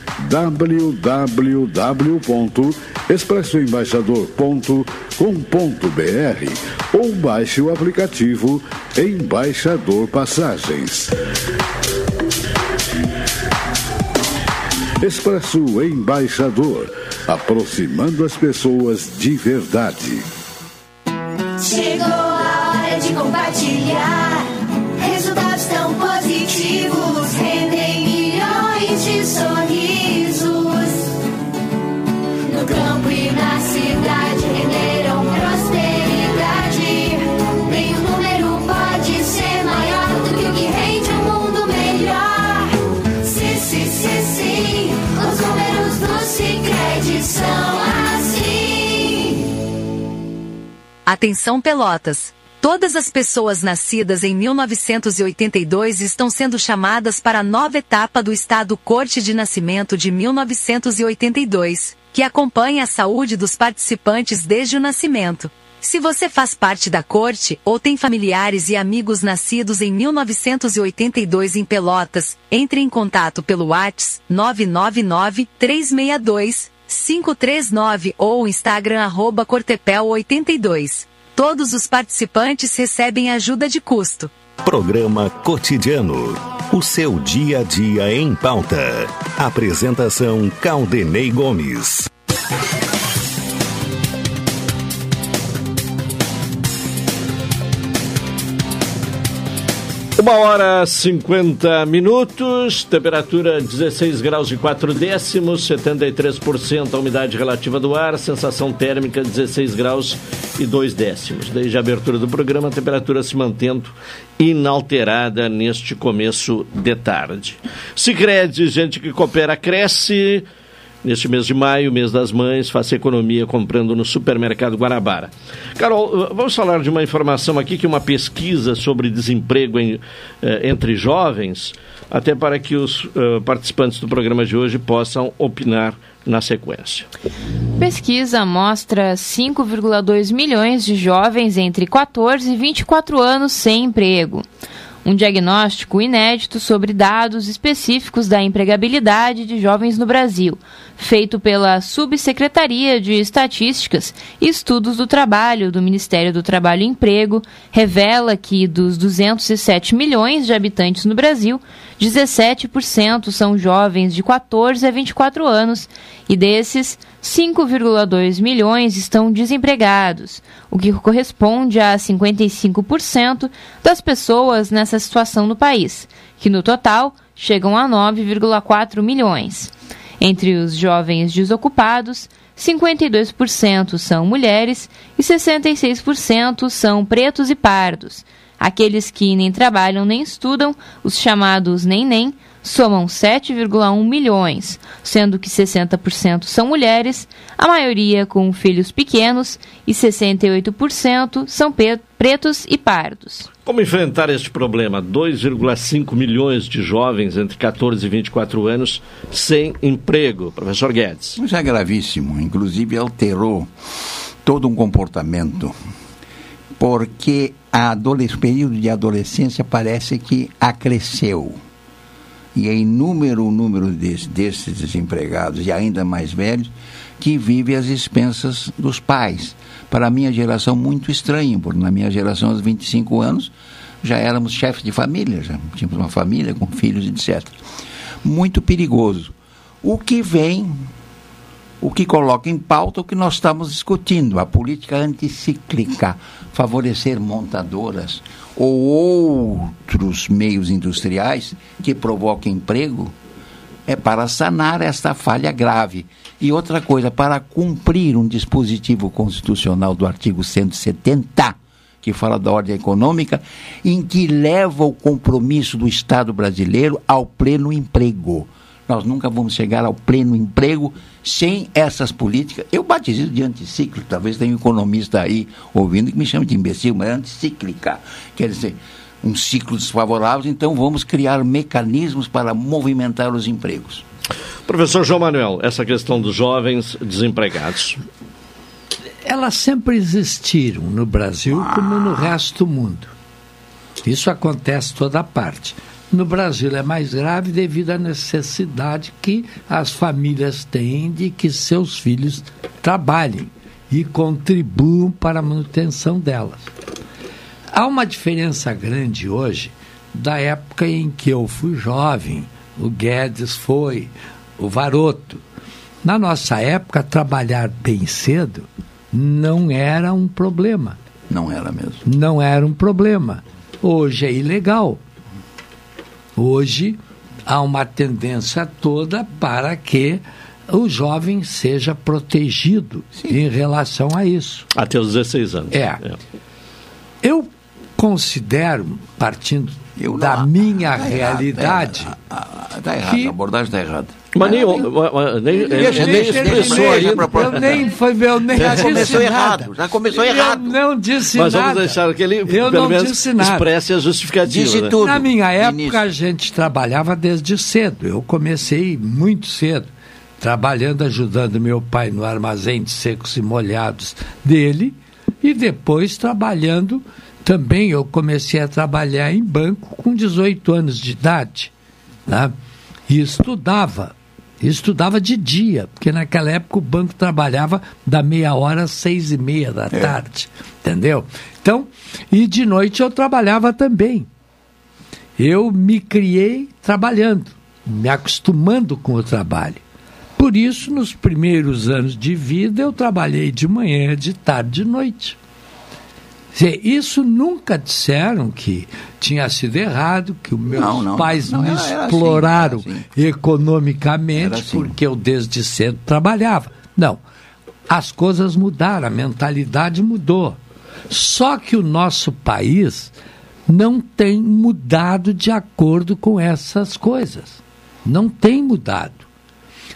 www.expressoembaixador.com.br ou baixe o aplicativo Embaixador Passagens. Expresso Embaixador, aproximando as pessoas de verdade. Chegou a hora de compartilhar. Atenção Pelotas! Todas as pessoas nascidas em 1982 estão sendo chamadas para a nova etapa do Estado Corte de Nascimento de 1982, que acompanha a saúde dos participantes desde o nascimento. Se você faz parte da corte ou tem familiares e amigos nascidos em 1982 em Pelotas, entre em contato pelo WhatsApp 999 362 539 ou Instagram arroba Cortepel82. Todos os participantes recebem ajuda de custo. Programa Cotidiano. O seu dia a dia em pauta. Apresentação Caldenei Gomes. Uma hora 50 minutos, temperatura 16 graus e 4 décimos, 73% a umidade relativa do ar, sensação térmica 16 graus e 2 décimos. Desde a abertura do programa, a temperatura se mantendo inalterada neste começo de tarde. Sicredi, gente que coopera, cresce. Neste mês de maio, mês das mães, faça economia comprando no supermercado Guarabara. Carol, vamos falar de uma informação aqui, que uma pesquisa sobre desemprego em, eh, entre jovens, até para que os uh, participantes do programa de hoje possam opinar na sequência. Pesquisa mostra 5,2 milhões de jovens entre 14 e 24 anos sem emprego. Um diagnóstico inédito sobre dados específicos da empregabilidade de jovens no Brasil, feito pela Subsecretaria de Estatísticas e Estudos do Trabalho do Ministério do Trabalho e Emprego, revela que dos 207 milhões de habitantes no Brasil, 17% são jovens de 14 a 24 anos e desses, 5,2 milhões estão desempregados, o que corresponde a 55% das pessoas nessa situação no país, que no total chegam a 9,4 milhões. Entre os jovens desocupados, 52% são mulheres e 66% são pretos e pardos. Aqueles que nem trabalham nem estudam, os chamados nem-nem, somam 7,1 milhões, sendo que 60% são mulheres, a maioria com filhos pequenos, e 68% são pretos e pardos. Como enfrentar este problema? 2,5 milhões de jovens entre 14 e 24 anos sem emprego. Professor Guedes. Isso é gravíssimo, inclusive alterou todo um comportamento, porque o período de adolescência parece que acresceu. E é inúmero o número des- desses desempregados e ainda mais velhos que vivem às expensas dos pais. Para a minha geração, muito estranho, porque na minha geração, aos 25 anos, já éramos chefes de família, já tínhamos uma família com filhos, etc. Muito perigoso. O que vem o que coloca em pauta o que nós estamos discutindo, a política anticíclica, favorecer montadoras ou outros meios industriais que provoquem emprego, é para sanar esta falha grave. E outra coisa, para cumprir um dispositivo constitucional do artigo 170, que fala da ordem econômica, em que leva o compromisso do Estado brasileiro ao pleno emprego. Nós nunca vamos chegar ao pleno emprego sem essas políticas. Eu batizo de anticíclica, talvez tenha um economista aí ouvindo que me chame de imbecil, mas é anticíclica. Quer dizer, um ciclo desfavorável, então vamos criar mecanismos para movimentar os empregos. Professor João Manuel, essa questão dos jovens desempregados. Elas sempre existiram no Brasil como no resto do mundo. Isso acontece toda parte. No Brasil é mais grave devido à necessidade que as famílias têm de que seus filhos trabalhem e contribuam para a manutenção delas. Há uma diferença grande hoje da época em que eu fui jovem, o Guedes foi, o Varoto. Na nossa época, trabalhar bem cedo não era um problema. Não era mesmo. Não era um problema. Hoje é ilegal. Hoje há uma tendência toda para que o jovem seja protegido em relação a isso. Até os 16 anos. É. Eu considero, partindo da minha tá errado, realidade, Está errado, que- a abordagem está errada. Mas nem, mas nem, Deixa, nem expressou ainda. eu nem, foi, eu nem Já disse começou errado, já começou errado. Eu não disse Mas nada. vamos deixar que ele, eu pelo não menos, disse nada. expresse a justificativa. né? Na minha época, a gente trabalhava desde cedo. Eu comecei muito cedo, trabalhando, ajudando meu pai no armazém de secos e molhados dele, e depois trabalhando também. Eu comecei a trabalhar em banco com 18 anos de idade. Né? E estudava. Estudava de dia, porque naquela época o banco trabalhava da meia hora às seis e meia da tarde. Entendeu? Então, e de noite eu trabalhava também. Eu me criei trabalhando, me acostumando com o trabalho. Por isso, nos primeiros anos de vida, eu trabalhei de manhã, de tarde, de noite. Isso nunca disseram que tinha sido errado, que os meus Não, não, pais não, me assim, exploraram era assim. economicamente assim. porque eu desde cedo trabalhava. Não. As coisas mudaram, a mentalidade mudou. Só que o nosso país não tem mudado de acordo com essas coisas. Não tem mudado.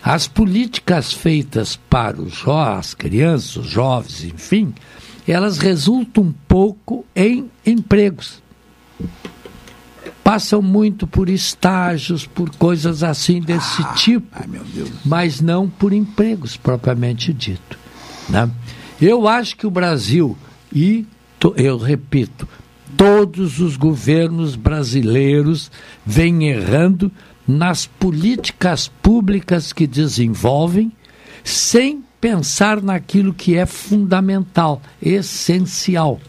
As políticas feitas para os jo as crianças, os jovens, enfim, elas resultam um pouco em empregos. Passam muito por estágios, por coisas assim desse tipo, mas não por empregos propriamente dito. né? Eu acho que o Brasil, e to- eu repito, todos os governos brasileiros vêm errando nas políticas públicas que desenvolvem, sem pensar naquilo que é fundamental, essencial.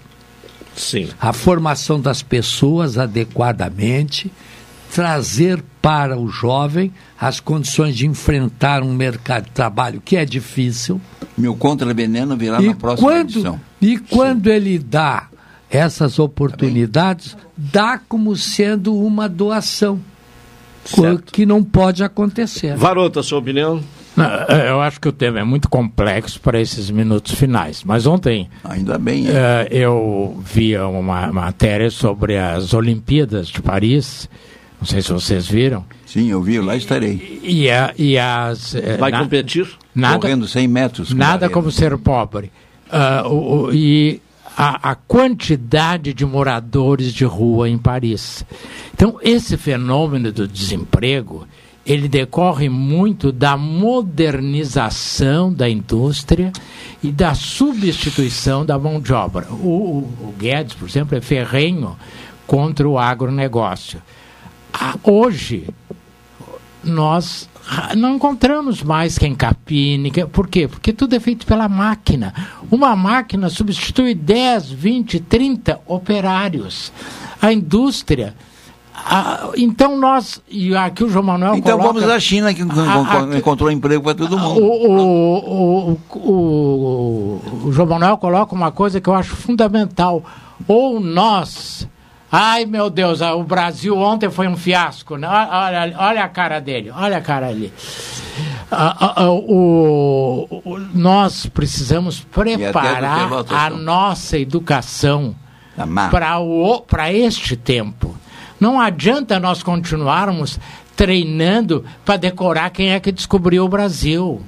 Sim. A formação das pessoas adequadamente, trazer para o jovem as condições de enfrentar um mercado de trabalho que é difícil. Meu contra-veneno virá E na próxima quando, edição. e quando ele dá essas oportunidades, dá como sendo uma doação. que não pode acontecer. Varota, sua opinião? Não, é, eu acho que o tema é muito complexo para esses minutos finais. Mas ontem. Ainda bem. É, eu vi uma matéria sobre as Olimpíadas de Paris. Não sei se vocês viram. Sim, eu vi, lá estarei. E, a, e as. Vai na, competir? Nada, Correndo 100 metros. Nada como ser pobre. Uh, o, o, e a, a, quantidade de moradores de rua em Paris. Então, esse fenômeno do desemprego ele decorre muito da modernização da indústria e da substituição da mão de obra. O, o, Guedes, por exemplo, é ferrenho contra o agronegócio. Ah, hoje, nós não encontramos mais quem capine. Por quê? Porque tudo é feito pela máquina. Uma máquina substitui 10, 20, 30 operários. A indústria ah, então nós, e aqui o João Manuel Então coloca, vamos à China que encontrou emprego para todo mundo. O, o, o, o, João Manuel coloca uma coisa que eu acho fundamental. Ou nós. Ai meu Deus, o Brasil ontem foi um fiasco. Né? Olha, olha a cara dele, olha a cara ali. o, nós precisamos preparar a nossa educação para este tempo. Não adianta nós continuarmos treinando para decorar quem é que descobriu o Brasil.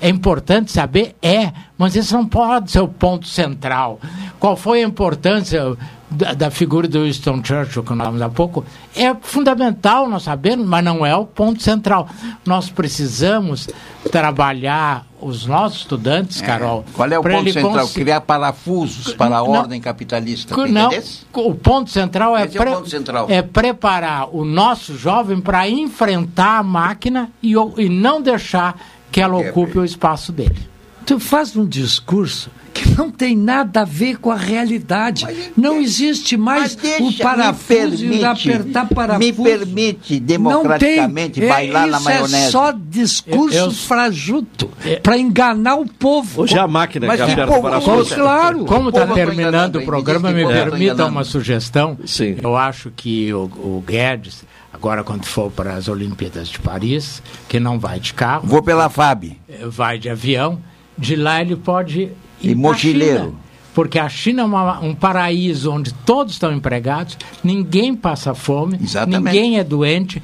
É importante saber? É, mas isso não pode ser o ponto central. Qual foi a importância da, da figura do Winston Churchill, que nós falamos há pouco? É fundamental nós sabermos, mas não é o ponto central. Nós precisamos trabalhar os nossos estudantes, é. Carol. Qual é o ponto central? Cons... Criar parafusos para a não, ordem capitalista. Não, o ponto central é, pre... é, ponto central é, preparar o nosso jovem para enfrentar a máquina e, e não deixar que ela é, ocupe o espaço dele. Tu faz um discurso que não tem nada a ver com a realidade. Mas, não existe mais deixa, o parafuso e apertar parafuso. Me permite democraticamente tem, bailar é, na maionese. é só discurso eu, eu, frajuto para enganar o povo. Hoje é a máquina Mas que aperta o parafuso. Claro. Como está terminando o programa, me permita uma sugestão. Sim. Eu acho que o, o Guedes agora quando for para as Olimpíadas de Paris, que não vai de carro. Vou pela FAB. Vai de avião. De lá ele pode ir e mochileiro. porque a China é uma, um paraíso onde todos estão empregados, ninguém passa fome, Exatamente. ninguém é doente.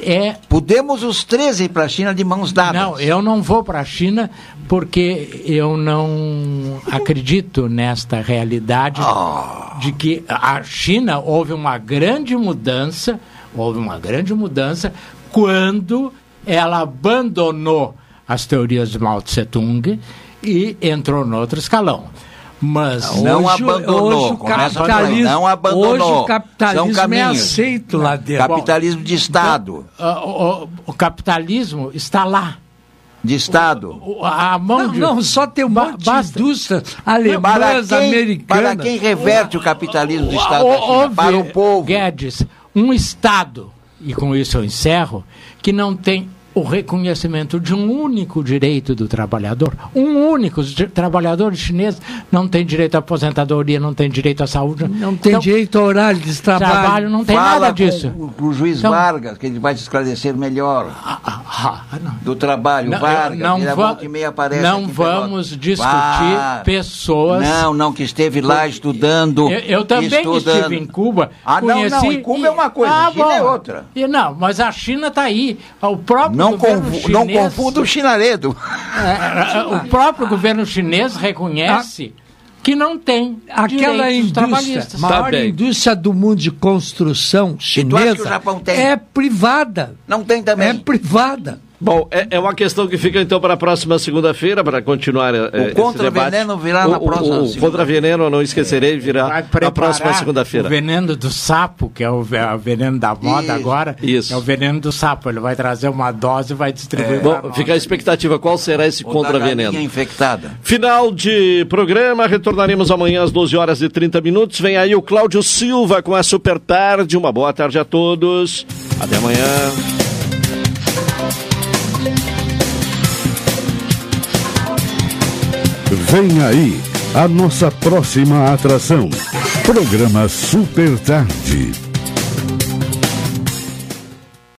É... Podemos os três ir para a China de mãos dadas. Não, eu não vou para a China porque eu não acredito nesta realidade oh. de que a China houve uma grande mudança, houve uma grande mudança quando ela abandonou as teorias de Mao Tse Tung e entrou no outro escalão. Mas não hoje, abandonou. Hoje o capitalismo, não abandonou. Hoje o capitalismo é aceito lá dentro. Capitalismo de Estado. Uh, o, o, capitalismo está lá. De Estado. O, a mão não, de... não, só tem um basta. de indústrias alemãs, para quem, americanas. Para quem reverte o capitalismo de Estado China, para o povo. Guedes, um Estado, e com isso eu encerro, que não tem o reconhecimento de um único direito do trabalhador. Um único. Os trabalhadores chineses não têm direito à aposentadoria, não têm direito à saúde. Não tem então, direito ao horário de trabalho. trabalho não tem Fala nada disso. Com, o juiz então, Vargas, que ele vai te esclarecer melhor. Ah, ah, ah, do trabalho, não, Vargas. Não, va não vamos discutir pessoas. Não, não, que esteve lá estudando. Eu, eu também estudando. estive em Cuba. Ah, conheci, não, não. Em Cuba é uma coisa, ah, China é bom. é outra. E não, mas a China está aí. O próprio não, confu não confunda o chinaredo. É, o próprio governo chinês reconhece que não tem aquela indústria, maior tá indústria do mundo de construção chinesa é privada. Não tem também. É privada. Bom, é, é, uma questão que fica então para a próxima segunda-feira, para continuar é, O contra-veneno virá na próxima O, o contra-veneno, não esquecerei, virá na próxima segunda-feira. O veneno do sapo, que é o, é o veneno da moda Isso. agora, Isso. é o veneno do sapo. Ele vai trazer uma dose e vai distribuir. É. Bom, fica a expectativa, qual será esse contra-veneno? infectada. Final de programa, retornaremos amanhã às 12 horas e 30 minutos. Vem aí o Cláudio Silva com a Super Tarde. Uma boa tarde a todos. Até amanhã. Vem aí a nossa próxima atração. Programa Super Tarde.